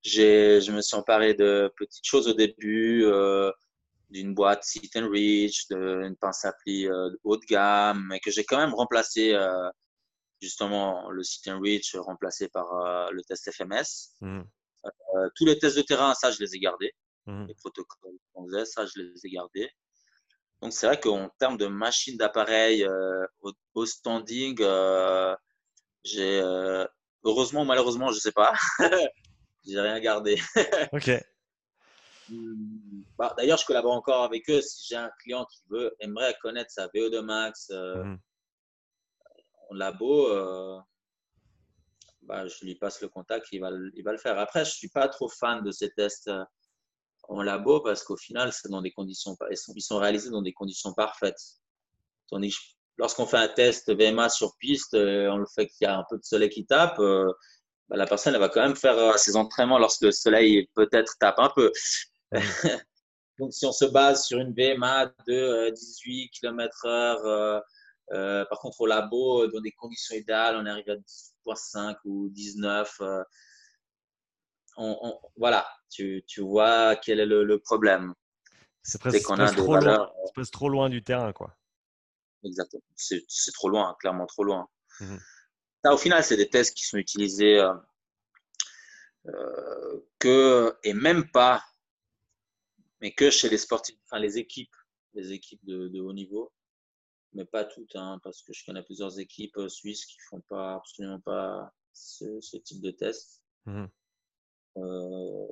je me suis emparé de petites choses au début, euh, d'une boîte Sit and Reach, d'une pince à pli euh, haut de gamme, mais que j'ai quand même remplacé, euh, justement, le Sit and Reach remplacé par euh, le test FMS. Mmh. tous les tests de terrain, ça, je les ai gardés. Mmh. Les protocoles qu'on faisait, ça, je les ai gardés. Donc, c'est vrai qu'en termes de machine d'appareil au, au, standing, j'ai euh, heureusement ou malheureusement, je sais pas. j'ai rien gardé. ok. Bah, D'ailleurs, je collabore encore avec eux. Si j'ai un client qui veut, aimerait connaître sa VO2 max, euh, mmh. en labo, bah, je lui passe le contact, il va, il va le faire. Après, je ne suis pas trop fan de ces tests en labo parce qu'au final, c'est dans des conditions, ils sont, sont réalisés dans des conditions parfaites. Lorsqu'on fait un test VMA sur piste, on le fait qu'il y a un peu de soleil qui tape, bah, la personne va quand même faire ses entraînements lorsque le soleil peut-être tape un peu. Donc, si on se base sur une VMA de 18 km/h, par contre, au labo, dans des conditions idéales, on arrive à 10.5 ou 19. Voilà, tu, tu, vois quel est le, problème. C'est presque, trop, loin, trop loin du terrain, quoi. Exactement. C'est trop loin, clairement trop loin. Mmh au final, c'est des tests qui sont utilisés euh, euh, que, et même pas mais que chez les sportifs, enfin les équipes, les équipes de, haut niveau, mais pas toutes, hein, parce que je connais plusieurs équipes euh, suisses qui font pas absolument pas ce, type de test. Mmh euh,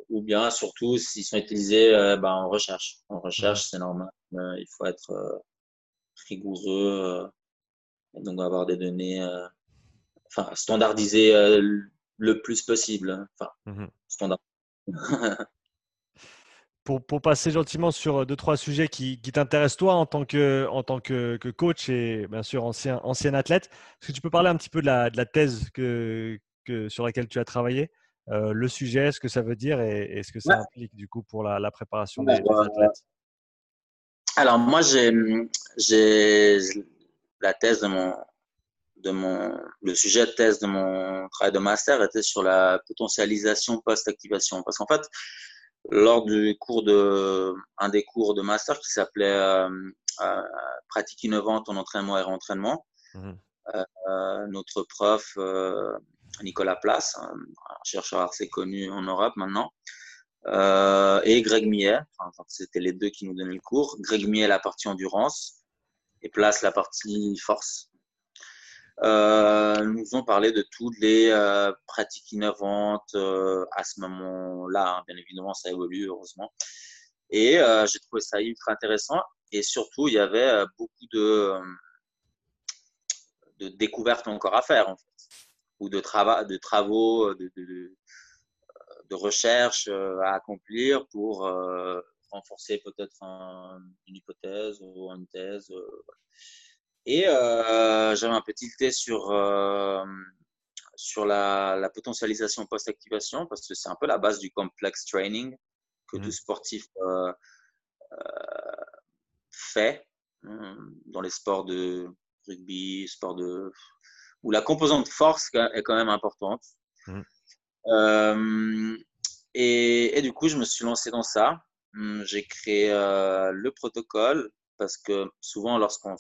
ou bien surtout s'ils sont utilisés euh, ben, en recherche. En recherche, c'est normal. il faut être rigoureux, donc avoir des données, enfin standardisées le plus possible. Enfin, mmh standard. pour, passer gentiment sur euh, deux, trois sujets qui, t'intéressent toi en tant, que, en tant que, coach et bien sûr ancien, ancien athlète. Est-ce que tu peux parler un petit peu de la, de la thèse que, que, sur laquelle tu as travaillé? Euh, Le sujet, ce que ça veut dire et, ce que ça implique du coup pour la, préparation des, athlètes? Alors moi, j'ai la thèse de mon, de mon, le sujet de thèse de mon travail de master était sur la potentialisation post-activation. Parce qu'en fait, lors du cours de, un des cours de master qui s'appelait euh, euh, pratique innovante en entraînement et réentraînement. Mmh. Euh, notre prof Nicolas Place, un chercheur assez connu en Europe maintenant, et Greg Millet, c'était les deux qui nous donnaient le cours. Greg Millet la partie endurance et Place la partie force. Euh, nous ont parlé de toutes les euh, pratiques innovantes euh, à ce moment-là. Hein. Bien évidemment, ça évolue, heureusement. Et euh, j'ai trouvé ça ultra intéressant. Et surtout, il y avait beaucoup de, découvertes encore à faire, ou de, trava de travaux, de, de, de recherches à accomplir pour renforcer peut-être une hypothèse ou une thèse. Et euh, j'avais un petit test sur, euh, sur la, la, potentialisation post-activation parce que c'est un peu la base du complex training que mmh. tout sportif euh, fait hein, dans les sports de rugby, sport de où la composante force est quand même importante. Mmh. et, et, du coup, je me suis lancé dans ça. Mmh, j'ai créé le protocole parce que souvent, lorsqu'on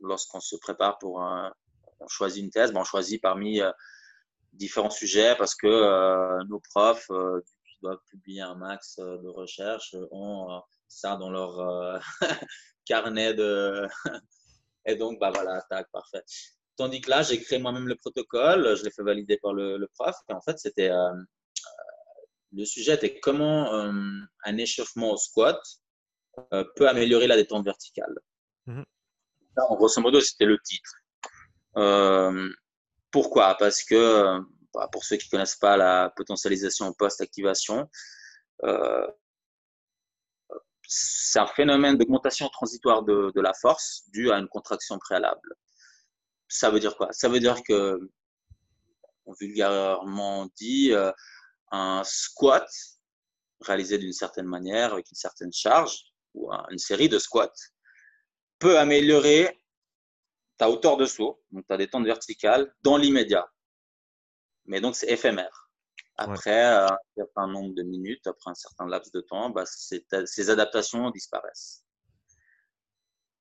lorsqu'on se prépare pour un, on choisit une thèse, ben, on choisit parmi euh, différents sujets parce que euh, nos profs euh, qui doivent publier un max de recherche ont ça dans leur carnet de et donc bah voilà tac parfait tandis que là j'ai créé moi-même le protocole je l'ai fait valider par le, prof et en fait c'était le sujet était comment un échauffement au squat peut améliorer la détente verticale mmh en grosso modo, c'était le titre. Euh, pourquoi? Parce que, bah, pour ceux qui ne connaissent pas la potentialisation post-activation, euh, c'est un phénomène d'augmentation transitoire de, la force dû à une contraction préalable. Ça veut dire quoi? Ça veut dire que, vulgairement dit, euh, un squat réalisé d'une certaine manière, avec une certaine charge, ou une série de squats, peut améliorer ta hauteur de saut, donc ta détente verticale, dans l'immédiat. Mais donc, c'est éphémère. Après euh, un certain nombre de minutes, après un certain laps de temps, bah, ces adaptations disparaissent.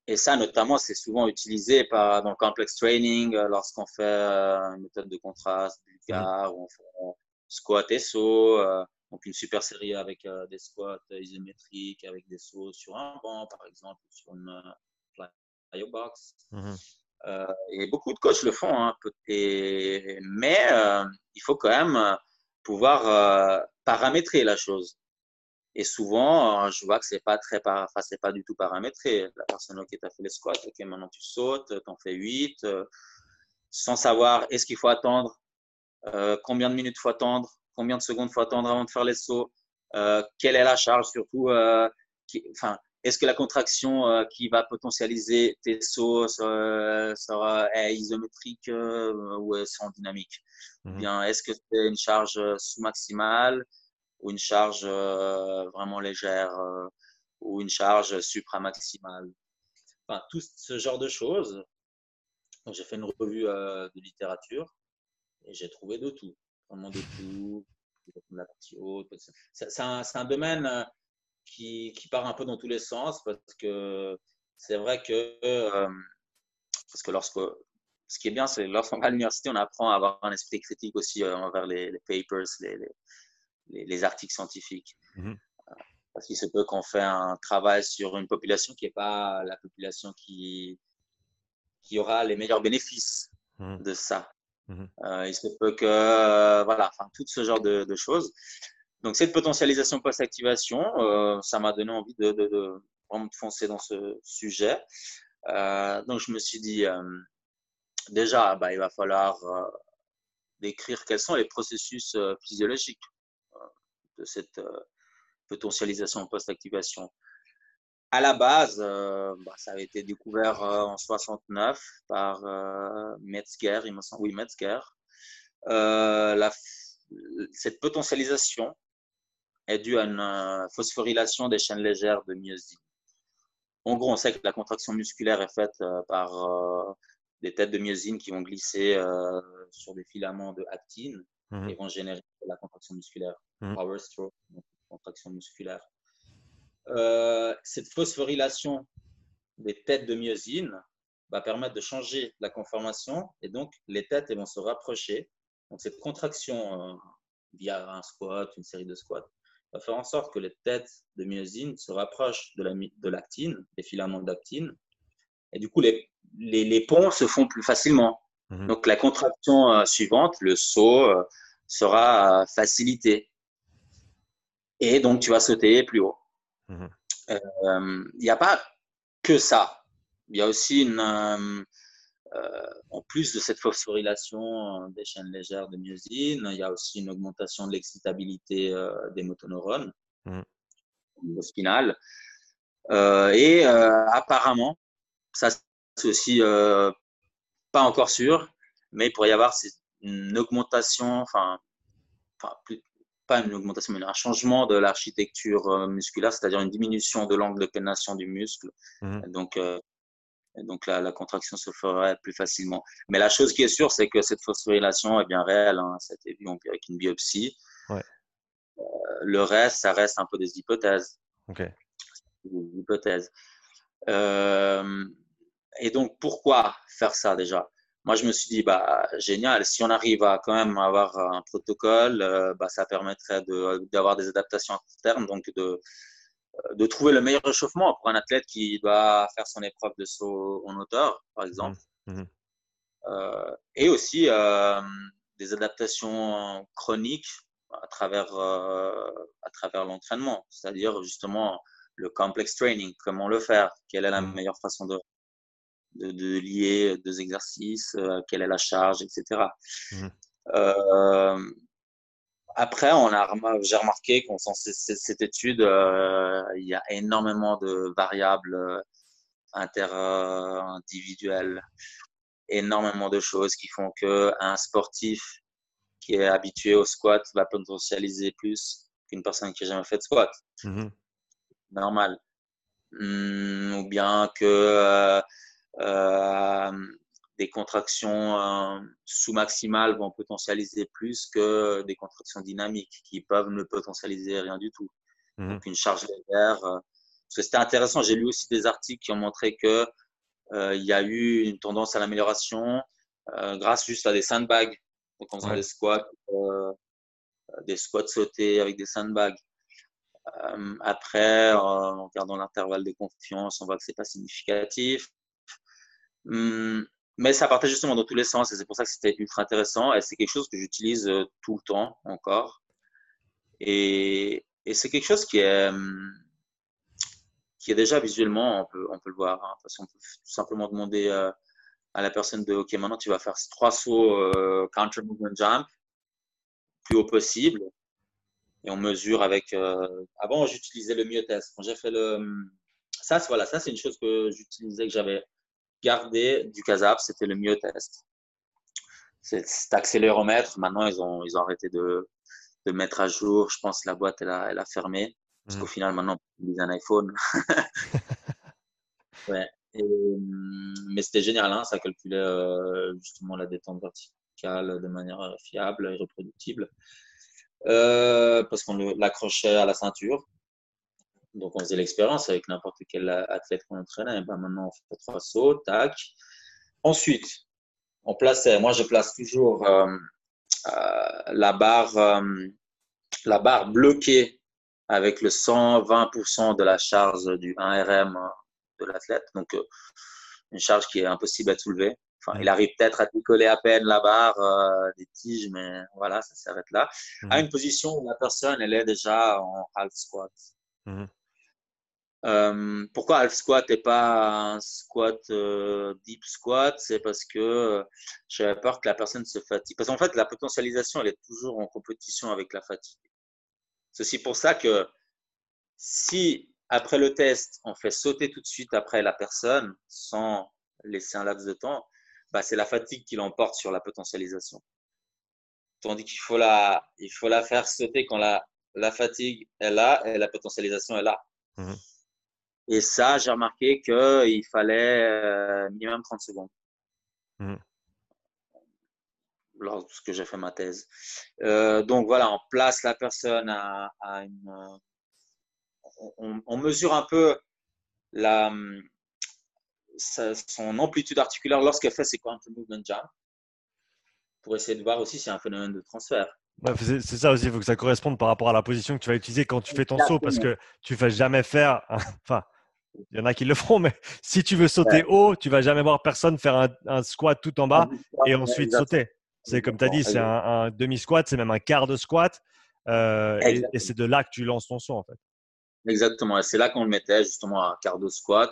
Et ça, notamment, c'est souvent utilisé par, dans le complex training euh, lorsqu'on fait euh, une méthode de contraste, bulgare, ou on fait squat et saut. donc, une super série avec des squats isométriques, avec des sauts sur un banc, par exemple, sur une, box. Mhm. Euh, et beaucoup de coachs le font, hein, mais euh, il faut quand même euh, pouvoir paramétrer la chose. Et souvent, je vois que c'est pas très, enfin, pas du tout paramétré. La personne qui t'a fait les squats, ok, maintenant tu sautes, t'en fais 8. sans savoir est-ce qu'il faut attendre, combien de minutes il faut attendre, combien de secondes il faut attendre avant de faire les sauts, quelle est la charge surtout, enfin, est-ce que la contraction qui va potentialiser tes sauts sera, isométrique ou est en dynamique? Mmh Bien, est-ce que c'est une charge sous-maximale? Ou une charge vraiment légère ou une charge supramaximale Enfin, tout ce genre de choses. J'ai fait une revue de littérature et j'ai trouvé de tout. Vraiment de tout. C'est un, domaine qui, qui, part un peu dans tous les sens parce que c'est vrai que, parce que lorsque, ce qui est bien, c'est lorsqu'on va à l'université, on apprend à avoir un esprit critique aussi envers les, papers, les, articles scientifiques. Mmh parce qu'il se peut qu'on fait un travail sur une population qui n'est pas la population qui, qui aura les meilleurs bénéfices mmh. de ça. Mmh euh, il se peut que, euh, voilà, enfin, tout ce genre de, choses. Donc, cette potentialisation post-activation, euh, ça m'a donné envie de, de, de, vraiment foncer dans ce sujet. donc, je me suis dit, déjà, bah, il va falloir décrire quels sont les processus physiologiques de cette potentialisation post-activation. À la base, euh, bah, ça avait été découvert euh, en 69 par euh, Metzger, il cette potentialisation est due à une phosphorylation des chaînes légères de myosine. En gros, on sait que la contraction musculaire est faite par des têtes de myosine qui vont glisser sur des filaments de actine mmh et vont générer la contraction musculaire. Mmh Power stroke, contraction musculaire. Euh, cette phosphorylation des têtes de myosine va permettre de changer la conformation et donc les têtes vont se rapprocher. Donc cette contraction euh, via un squat, une série de squats, va faire en sorte que les têtes de myosine se rapprochent de l'actine, la, de des filaments d'actine, et du coup les, les, ponts se font plus facilement. Mhm. Donc la contraction euh, suivante, le saut, sera facilité et donc tu vas sauter plus haut. Mhm. Euh, il n'y a pas que ça. Il y a aussi une, euh, euh, en plus de cette phosphorylation des chaînes légères de myosine, il y a aussi une augmentation de l'excitabilité des motoneurones mmh. au spinal. et apparemment, ça c'est aussi pas encore sûr, mais il pourrait y avoir une augmentation, enfin, plus, pas une augmentation, mais un changement de l'architecture euh, musculaire, c'est-à-dire une diminution de l'angle de pénétration du muscle. Mmh. Donc, euh, donc la, la, contraction se ferait plus facilement. Mais la chose qui est sûre, c'est que cette phosphorylation est bien réelle. Hein, ça a été vu avec une biopsie. Ouais. Euh, le reste, ça reste un peu des hypothèses. Des hypothèses. Euh, et donc, pourquoi faire ça déjà? Moi, je me suis dit, bah, génial, si on arrive à quand même avoir un protocole, euh, bah, ça permettrait d'avoir des adaptations à court terme, donc de, euh, de trouver le meilleur réchauffement pour un athlète qui doit faire son épreuve de saut en hauteur, par exemple. Mmh, mmh. Euh, et aussi euh, des adaptations chroniques à travers, à travers l'entraînement, c'est-à-dire justement le complex training, comment le faire, quelle est la mmh. meilleure façon de de, lier deux exercices, euh, quelle est la charge, etc. Mmh. Euh, après, on a, j'ai remarqué qu'en cette étude, euh, il y a énormément de variables inter-individuelles, énormément de choses qui font qu'un sportif qui est habitué au squat va potentialiser plus qu'une personne qui n'a jamais fait de squat. Mmh Normal. Mmh, ou bien que des contractions euh, sous-maximales vont potentialiser plus que des contractions dynamiques qui peuvent ne potentialiser rien du tout. Mmh. Donc une charge légère. Euh, parce que c'était intéressant, j'ai lu aussi des articles qui ont montré que il y a eu une tendance à l'amélioration grâce juste à des sandbags. Donc en faisant des squats, des squats sautés avec des sandbags. après, en regardant l'intervalle de confiance, on voit que c'est pas significatif. Hum, mais ça partait justement dans tous les sens et c'est pour ça que c'était ultra intéressant et c'est quelque chose que j'utilise euh, tout le temps encore. Et, c'est quelque chose qui est, hum, qui est déjà visuellement, on peut, on peut le voir. Hein. on peut tout simplement demander euh, à la personne de OK, maintenant tu vas faire trois sauts euh, counter movement jump, plus haut possible. Et on mesure avec. Euh, avant, j'utilisais le myotest. Quand j'ai fait le. Ça, voilà, ça, c'est une chose que j'utilisais, que j'avais gardé du CASAP, c'était le myotest. C'est accéléromètre. Maintenant, ils ont, ils ont arrêté de, de mettre à jour. Je pense que la boîte, elle a, elle a fermé. Parce mmh. qu'au final, maintenant, on utilise un iPhone. ouais. Hum, mais c'était génial, hein, ça calculait euh, justement la détente verticale de manière euh, fiable et reproductible. Euh, parce qu'on l'accrochait à la ceinture. Donc on faisait l'expérience avec n'importe quel athlète qu'on entraînait. Ben maintenant on fait trois sauts, tac. Ensuite, on plaçait, moi je place toujours la, barre, la barre bloquée avec le 120% de la charge du 1RM de l'athlète. Donc, euh, une charge qui est impossible à soulever. Enfin, il arrive peut-être à décoller à peine la barre euh, des tiges, mais voilà, ça s'arrête là. À une position où la personne, elle est déjà en half squat. Mhm. Euh, pourquoi half squat et pas un squat deep squat? C'est parce que j'avais peur que la personne se fatigue. Parce qu'en fait, la potentialisation, elle est toujours en compétition avec la fatigue. Aussi pour ça que si après le test, on fait sauter tout de suite après la personne sans laisser un laps de temps, bah, c'est la fatigue qui l'emporte sur la potentialisation. Tandis qu'il faut la, faire sauter quand la, la fatigue est là et la potentialisation est là. Mmh. Et ça, j'ai remarqué qu'il fallait euh, minimum 30 secondes. Mmh. Lorsque j'ai fait ma thèse. Euh, donc voilà, on place la personne à, à une on, mesure un peu la, son amplitude articulaire lorsqu'elle fait ses quantum movement jump pour essayer de voir aussi si y a un phénomène de transfert. c'est ça aussi, il faut que ça corresponde par rapport à la position que tu vas utiliser quand tu fais ton saut parce que tu ne vas jamais faire. Enfin, il y en a qui le feront, mais si tu veux sauter haut, tu vas jamais voir personne faire un, squat tout en bas et ensuite sauter. C'est comme tu as dit, c'est un, demi-squat, c'est même un quart de squat. Euh, et c'est de là que tu lances ton saut en fait. Exactement. C'est là qu'on le mettait justement à quart de squat.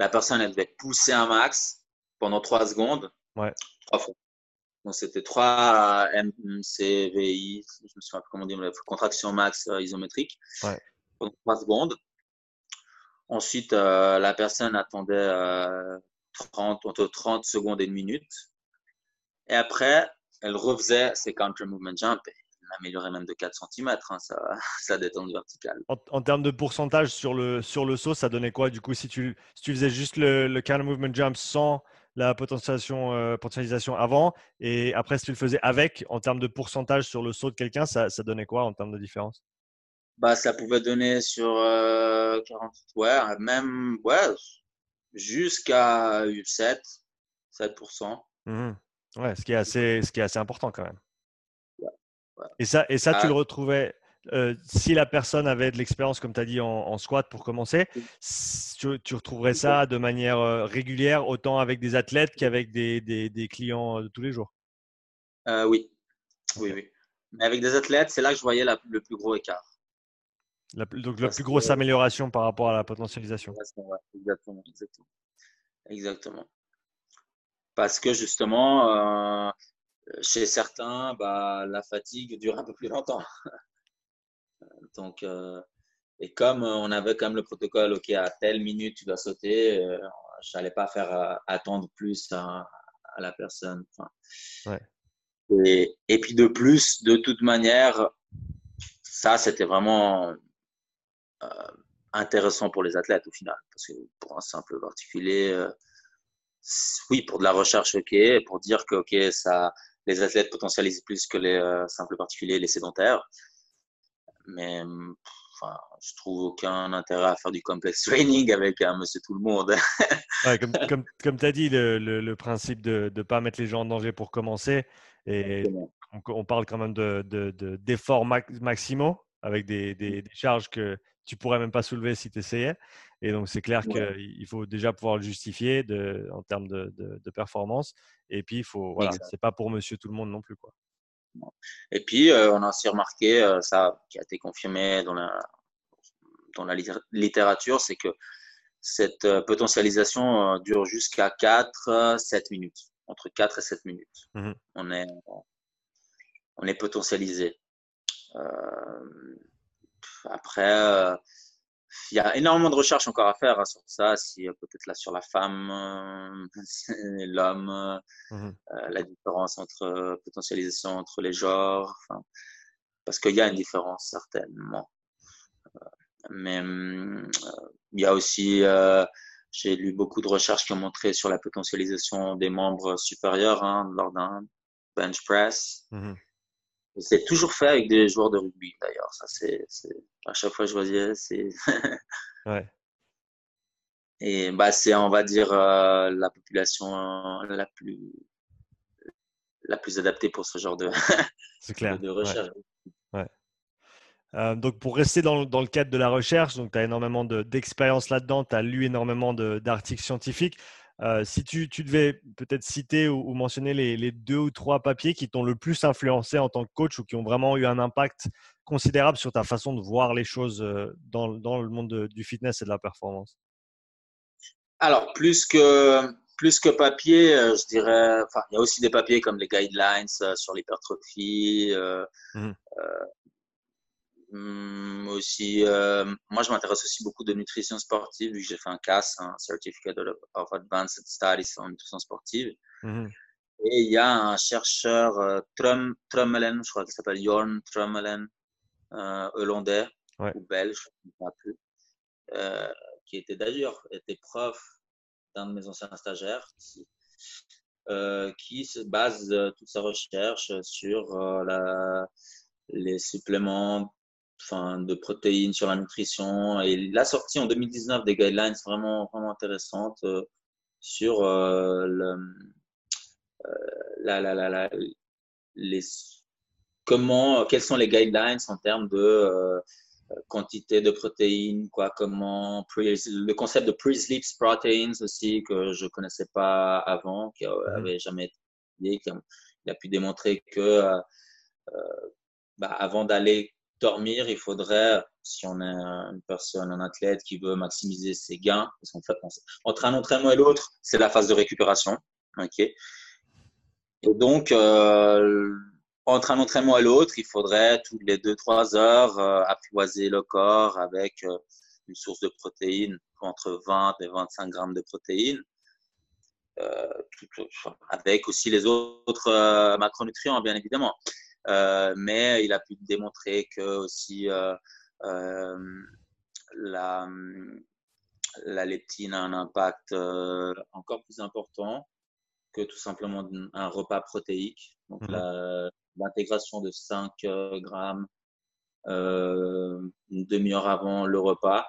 La personne, elle devait pousser un max pendant trois secondes. Ouais. Trois fois. Donc, c'était 3 MCVI, je me souviens pas comment dire, contraction max euh, isométrique. Ouais. Pendant trois secondes. Ensuite, euh, la personne attendait euh, 30, entre 30 secondes et une minute. Et après, elle refaisait ses counter movement jump améliorer même de 4 cm, hein, ça, ça détente verticale. En, termes de pourcentage sur le, sur le saut, ça donnait quoi du coup si tu, si tu faisais juste le, le of movement jump sans la potentialisation, euh, potentialisation avant? Et après si tu le faisais avec, en termes de pourcentage sur le saut de quelqu'un, ça donnait quoi en termes de différence? Bah, Ça pouvait donner sur 40, euh, ouais, même ouais, jusqu'à 7, 7%. Mmh ouais, ce qui, est assez, ce qui est assez important quand même. Et ça, et ça tu le ah. retrouvais euh, si la personne avait de l'expérience, comme tu as dit, en, squat pour commencer, tu, retrouverais ça de manière euh, régulière, autant avec des athlètes qu'avec des, des, clients de tous les jours? Euh, Oui, oui, oui. Mais avec des athlètes, c'est là que je voyais le plus gros écart. Donc la plus grosse amélioration par rapport à la potentialisation. exactement, exactement. Exactement. Parce que justement, chez certains, bah, la fatigue dure un peu plus longtemps. Donc, euh, et comme on avait quand même le protocole, OK, à telle minute, tu dois sauter, euh, je n'allais pas faire euh, attendre plus à, la personne. et, et, puis de plus, de toute manière, ça, c'était vraiment intéressant pour les athlètes au final. Parce que pour un simple particulier, oui, pour de la recherche, OK, pour dire que, OK, ça les athlètes potentialisent plus que les euh, simples particuliers, les sédentaires. Mais enfin, je trouve aucun intérêt à faire du complex training avec un monsieur tout le monde. comme comme, comme tu as dit, le, le, principe de ne pas mettre les gens en danger pour commencer. Et on, parle quand même d'efforts de, de, maximaux avec des, des, des, charges que tu pourrais même pas soulever si tu essayais. Et donc, c'est clair qu'il faut déjà pouvoir le justifier de, en termes de, de, performance. Et puis, il faut, voilà, c'est pas pour monsieur tout le monde non plus. Quoi. Et puis, euh, on a aussi remarqué, euh, ça qui a été confirmé dans la, dans la littérature, c'est que cette potentialisation dure jusqu'à 4-7 minutes, entre 4 et 7 minutes. Mmh on, est, on est potentialisé. Après, il y a énormément de recherches encore à faire hein, sur ça, si peut-être là sur la femme, l'homme, mmh la différence entre potentialisation entre les genres, parce qu'il y a une différence certainement. Mais hum, il y a aussi, euh, j'ai lu beaucoup de recherches qui ont montré sur la potentialisation des membres supérieurs hein, lors d'un bench press. Mmh c'est toujours fait avec des joueurs de rugby d'ailleurs. Ça, c'est, à chaque fois que je voyais, c'est. ouais. Et bah, c'est, on va dire, euh, la population la plus la plus adaptée pour ce genre de, clair. de recherche. Ouais. Euh, donc, pour rester dans, le cadre de la recherche, tu as énormément d'expérience là-dedans, tu as lu énormément d'articles scientifiques. Euh, si tu, devais peut-être citer ou, mentionner les, deux ou trois papiers qui t'ont le plus influencé en tant que coach ou qui ont vraiment eu un impact considérable sur ta façon de voir les choses euh, dans, le monde du fitness et de la performance? Alors, plus que, plus que papier, je dirais, il y a aussi des papiers comme les guidelines sur l'hypertrophie, mmh Hum, aussi, euh, moi, je m'intéresse aussi beaucoup de nutrition sportive, vu que j'ai fait un CAS, un Certificate of Advanced Studies en nutrition sportive. Mmh Et il y a un chercheur, euh, Trum, Trummelen, je crois qu'il s'appelle Jorn Trummelen, euh, hollandais ou belge, je ne sais plus, euh, qui était d'ailleurs était prof d'un de mes anciens stagiaires, euh, qui se base toute sa recherche sur la, les suppléments enfin, de protéines sur la nutrition. Et il a sorti en 2019 des guidelines vraiment, vraiment intéressantes euh, sur euh, le, euh, la, la, la, les, comment, quels sont les guidelines en termes de quantité de protéines, quoi, comment, le concept de pre-sleep proteins aussi que je connaissais pas avant, qui mm-hmm. avait jamais été il a pu démontrer que bah, avant d'aller dormir, il faudrait, si on est une personne, un athlète qui veut maximiser ses gains, entre un entraînement et l'autre, c'est la phase de récupération. et donc, euh, entre un entraînement et l'autre, il faudrait toutes les 2-3 heures euh, apprivoiser le corps avec euh, une source de protéines entre 20 et 25 grammes de protéines. avec aussi les autres macronutriments, bien évidemment. Euh, mais il a pu démontrer que aussi euh, euh, la, la leptine a un impact encore plus important que tout simplement un repas protéique. Donc mmh. l'intégration de 5 grammes une demi-heure avant le repas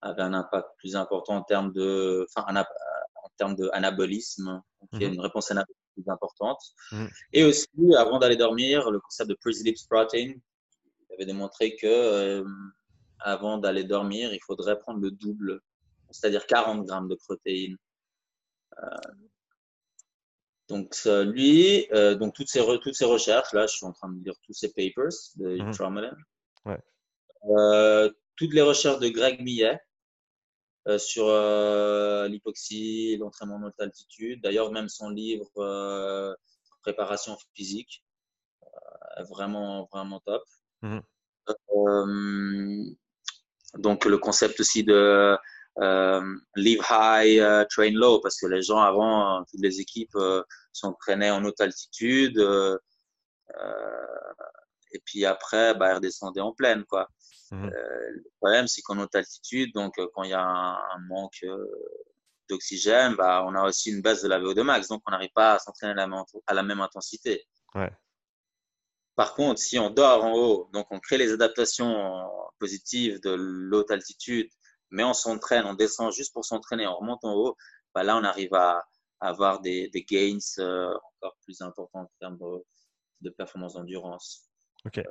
avait un impact plus important en termes de, enfin, en termes d'anabolisme, donc mmh. une réponse anabolique importante. Mm. Et aussi, avant d'aller dormir, le concept de pre-sleep protein avait démontré que euh, avant d'aller dormir, il faudrait prendre le double, c'est-à-dire 40 grammes de protéines. Euh, donc lui, euh, donc toutes ces, toutes ces recherches, là je suis en train de lire tous ces papers de mm toutes les recherches de Greg Millet, euh, sur euh, l'hypoxie, l'entraînement en haute altitude. D'ailleurs, même son livre euh, Préparation physique, vraiment, vraiment top. Mmh. donc, le concept aussi de live high, train low, parce que les gens avant, toutes les équipes s'entraînaient en haute altitude. Et puis après, bah, redescendaient en pleine, quoi. Mmh euh, le problème, c'est qu'en haute altitude, donc euh, quand il y a un, manque euh, d'oxygène, bah, on a aussi une baisse de la VO2 max, donc on n'arrive pas à s'entraîner à, la même intensité. Ouais. Par contre, si on dort en haut, donc on crée les adaptations positives de l'haute altitude, mais on s'entraîne, on descend juste pour s'entraîner, on remonte en haut, bah là on arrive à, avoir des, des gains encore plus importants en termes de, performance d'endurance. Okay.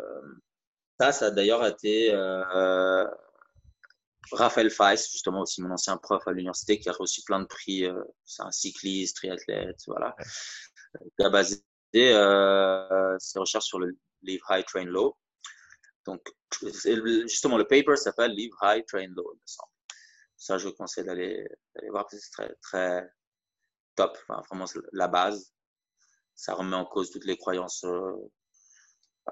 Ça, ça a d'ailleurs été euh, Raphaël Feiss, justement aussi mon ancien prof à l'université, qui a reçu plein de prix. Euh, c'est un cycliste, triathlète, voilà. Il a basé euh, ses recherches sur le Live High, Train Low. Donc, justement, le paper s'appelle Live High, Train Low, il me semble. ça, je conseille d'aller voir parce que c'est très, très top. vraiment, la base. Ça remet en cause toutes les croyances. Euh,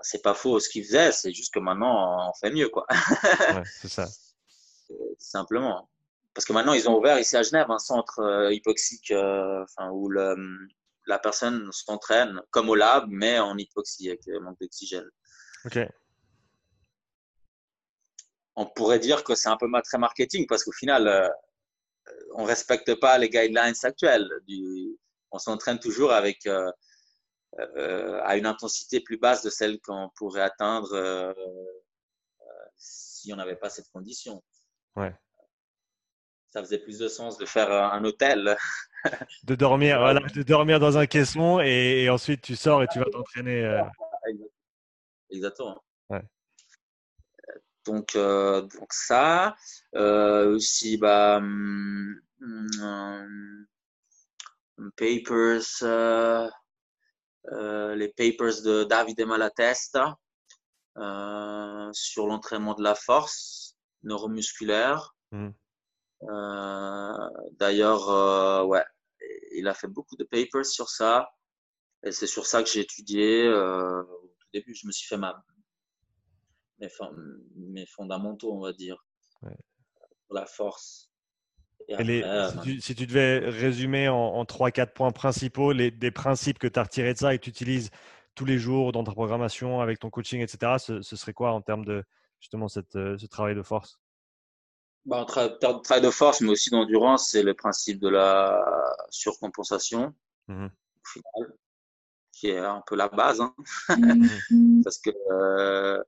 c'est pas faux ce qu'il faisait, c'est juste que maintenant, on fait mieux, quoi. c'est ça. Simplement. Parce que maintenant, ils ont ouvert ici à Genève un centre euh, hypoxique euh, où le, la personne s'entraîne comme au lab, mais en hypoxie avec manque d'oxygène. Ok on pourrait dire que c'est un peu très marketing parce qu'au final, euh, on ne respecte pas les guidelines actuelles. on s'entraîne toujours avec, euh, euh, à une intensité plus basse de celle qu'on pourrait atteindre si on n'avait pas cette condition. Ouais. Ça faisait plus de sens de faire un hôtel. de dormir, voilà, de dormir dans un caisson et, et, ensuite tu sors et tu vas t'entraîner. Exactement. Ouais. Donc, euh, donc ça. Euh, aussi, bah, hum, hum, papers, euh, les papers de David Malatesta sur l'entraînement de la force neuromusculaire. Mmh. D'ailleurs, ouais, il a fait beaucoup de papers sur ça. Et c'est sur ça que j'ai étudié. au tout début, je me suis fait ma, mes, fondamentaux, on va dire. la force. Si, tu, devais résumer en, 3-4 points principaux les, des principes que tu as retirés de ça et que tu utilises tous les jours dans ta programmation, avec ton coaching, etc., ce, serait quoi en termes de justement cette, euh, ce travail de force? Bah, travail de force, mais aussi d'endurance, c'est le principe de la surcompensation, mmh au final, qui est un peu la base. Hein. Mmh Parce que euh,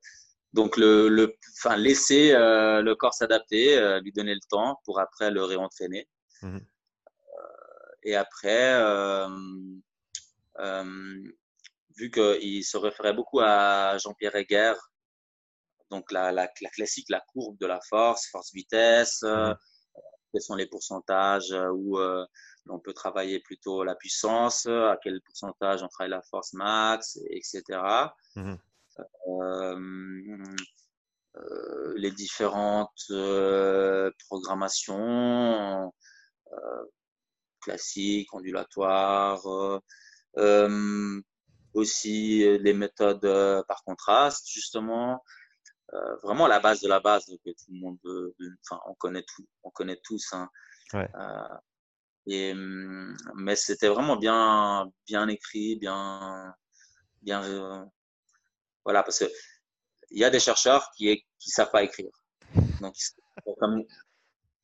donc, le, le, enfin, laisser euh, le corps s'adapter, euh, lui donner le temps pour après le réentraîner. Mmh euh, et après, vu qu'il se référait beaucoup à Jean-Pierre Heger, donc la, la, la, classique, la courbe de la force, force-vitesse, mmh quels sont les pourcentages où on peut travailler plutôt la puissance, à quel pourcentage on travaille la force max, etc. les différentes euh, programmations classiques, ondulatoires, aussi les méthodes par contraste, justement. vraiment la base de la base que tout le monde, enfin, on connaît tout, on connaît tous. Hein. et, mais c'était vraiment bien, bien écrit, bien, bien, voilà, parce qu'il y a des chercheurs qui ne qui savent pas écrire. Donc,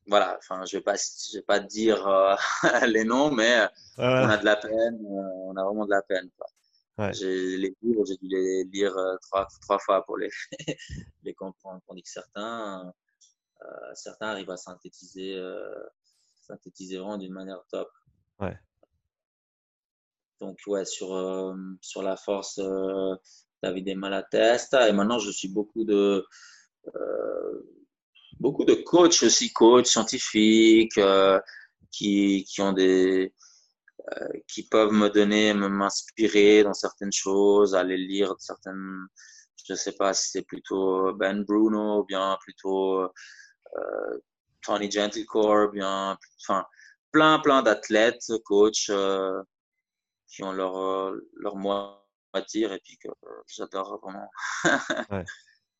voilà, enfin, je ne vais, pas, je vais pas dire euh, les noms, mais euh, on a de la peine, euh, on a vraiment de la peine. J'ai les livres, j'ai dû les lire trois, trois fois pour les, les comprendre. Tandis que certains, certains arrivent à synthétiser, synthétiser vraiment d'une manière top. Ouais. Donc, ouais, sur, sur la force, David des mal à test. Et maintenant, je suis beaucoup de, euh, beaucoup de coachs aussi, coachs scientifiques, euh, qui, qui ont des, euh, qui peuvent me donner, m'inspirer dans certaines choses, aller lire certaines, je sais pas si c'est plutôt Ben Bruno, ou bien plutôt Tony Gentlecore, bien, enfin, plein, plein d'athlètes, coachs, qui ont leur, leur moyen attire et puis que j'adore vraiment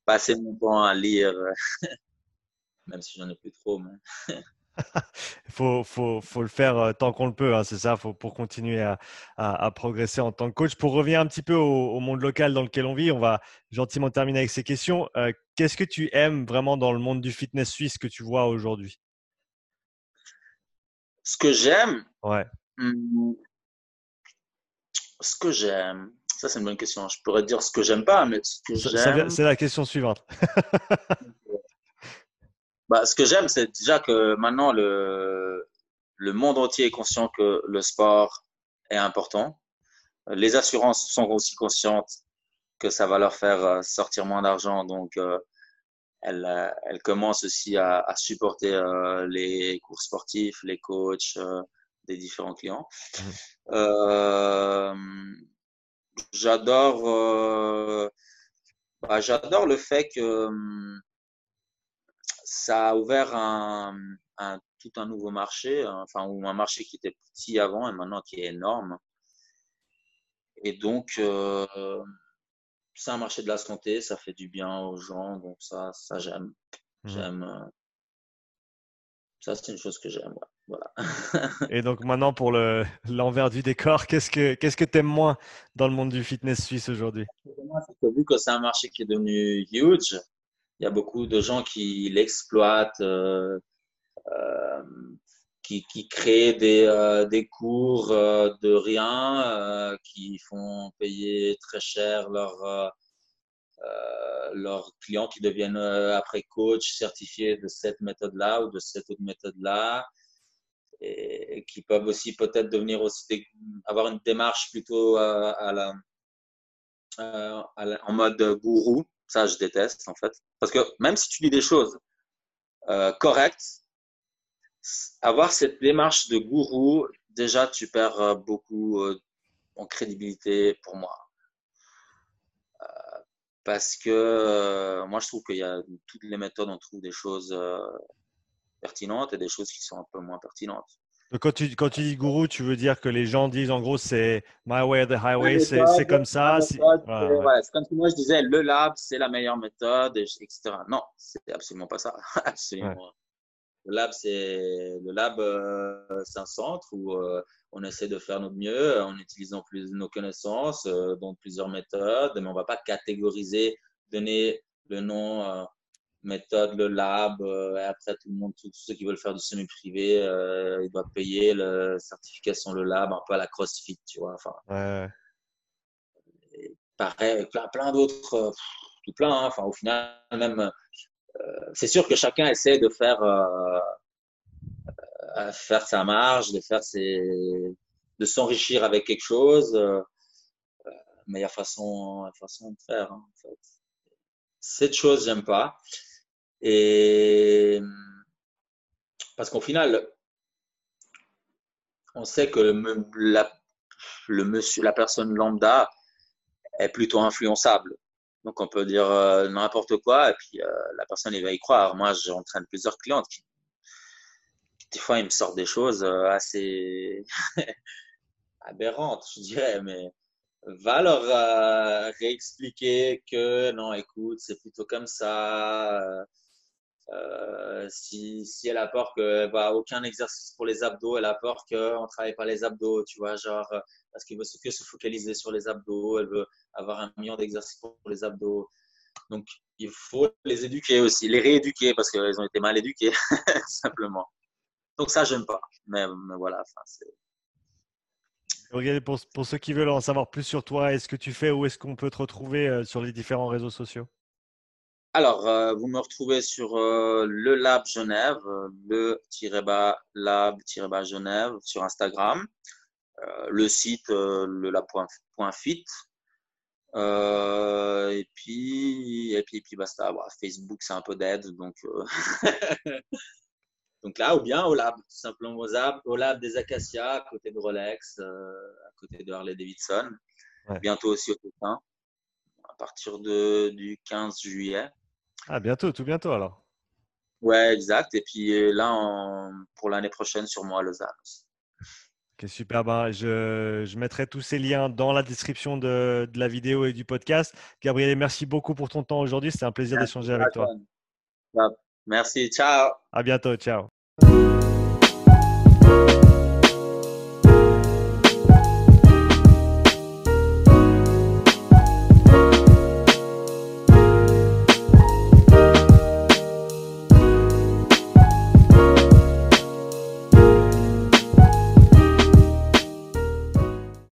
passer mon temps à lire, même si j'en ai plus trop. Il faut, faut, faut, le faire euh, tant qu'on le peut, hein, c'est ça, faut, pour continuer à, à, progresser en tant que coach. Pour revenir un petit peu au, monde local dans lequel on vit, on va gentiment terminer avec ces questions. Euh, qu'est-ce que tu aimes vraiment dans le monde du fitness suisse que tu vois aujourd'hui? Ce que j'aime? Ouais. Ce que j'aime, ça, c'est une bonne question. Je pourrais dire ce que j'aime pas, mais ce que j'aime. C'est la question suivante. bah, ce que j'aime, c'est déjà que maintenant, le, le monde entier est conscient que le sport est important. Les assurances sont aussi conscientes que ça va leur faire euh, sortir moins d'argent. Donc, euh, elles, euh, elles, commencent aussi à, à supporter euh, les cours sportifs, les coachs euh, des différents clients. Mmh. Euh, j'adore euh, bah, j'adore le fait que hum, ça a ouvert un, tout un nouveau marché, enfin, ou un marché qui était petit avant et maintenant qui est énorme. Et donc, euh, c'est un marché de la santé, ça fait du bien aux gens, donc ça, ça j'aime. Mmh. J'aime. Ça, c'est une chose que j'aime. Voilà. et donc maintenant, pour l'envers du décor, qu'est-ce que qu'est-ce que tu aimes moins dans le monde du fitness suisse aujourd'hui? Vu que c'est un marché qui est devenu huge, il y a beaucoup de gens qui l'exploitent, euh, euh, qui, qui, créent des, euh, des cours de rien, qui font payer très cher leurs leurs clients qui deviennent après coach certifiés de cette méthode-là ou de cette autre méthode-là et, qui peuvent aussi peut-être devenir aussi avoir une démarche plutôt à la, en mode gourou ça, je déteste, en fait. Parce que même si tu dis des choses euh, correctes, avoir cette démarche de gourou, déjà, tu perds euh, beaucoup euh, en crédibilité pour moi. parce que moi, je trouve qu'il y a toutes les méthodes, on trouve des choses pertinentes et des choses qui sont un peu moins pertinentes. Quand tu, quand tu dis gourou, tu veux dire que les gens disent en gros c'est my way the highway, c'est comme ça. C'est comme si moi je disais le lab c'est la meilleure méthode, etc. Non, c'est absolument pas ça. absolument. Le lab c'est le lab euh, c'est un centre où euh, on essaie de faire notre mieux en utilisant plus nos connaissances, euh, dans plusieurs méthodes, mais on va pas catégoriser, donner le nom méthode, le lab. Euh, et après, tout le monde, tous ceux qui veulent faire du semi-privé, euh, ils doivent payer la certification, le lab, un peu à la CrossFit, tu vois. Enfin, ouais. pareil, plein, plein d'autres, euh, tout plein. Hein. Enfin, au final, même, c'est sûr que chacun essaie de faire, faire sa marge, de faire ses, de s'enrichir avec quelque chose. mais il y a façon, façon de faire. Hein, en fait cette chose, j'aime pas. Et parce qu'au final, on sait que le, la, monsieur, la personne lambda est plutôt influençable. Donc on peut dire euh, n'importe quoi et puis euh, la personne il va y croire. Moi j'entraîne plusieurs clientes qui, des fois ils me sortent des choses euh, assez aberrantes, je dirais, mais va leur réexpliquer que non, écoute, c'est plutôt comme ça. Euh, si, elle a peur qu'elle va aucun exercice pour les abdos, elle a peur qu'on ne travaille pas les abdos, tu vois, genre, euh, parce qu'elle veut que se focaliser sur les abdos, elle veut avoir un million d'exercices pour les abdos. Donc, il faut les éduquer aussi, les rééduquer parce qu'ils ont été mal éduqués, simplement. Donc, ça, j'aime pas. Mais, voilà. Regardez, pour, pour, ceux qui veulent en savoir plus sur toi et ce que tu fais, où est-ce qu'on peut te retrouver euh, sur les différents réseaux sociaux? Alors, euh, vous me retrouvez sur euh, le Lab Genève, euh, le-lab Genève sur Instagram, le site le lab.fit. et puis, et puis, et puis basta. Facebook, c'est un peu d'aide, donc, donc là, ou bien au lab, tout simplement au lab, au lab des Acacias, à côté de Rolex, à côté de Harley Davidson. Bientôt aussi au Pékin, à partir de, du 15 juillet. Ah, bientôt, tout bientôt alors. Ouais, exact. Et puis euh, là, pour l'année prochaine, moi à Lausanne Ok, super. Ben, je, je, mettrai tous ces liens dans la description de, de, la vidéo et du podcast. Gabriel, merci beaucoup pour ton temps aujourd'hui. C'était un plaisir d'échanger avec toi. Merci. Ciao. À bientôt. Ciao.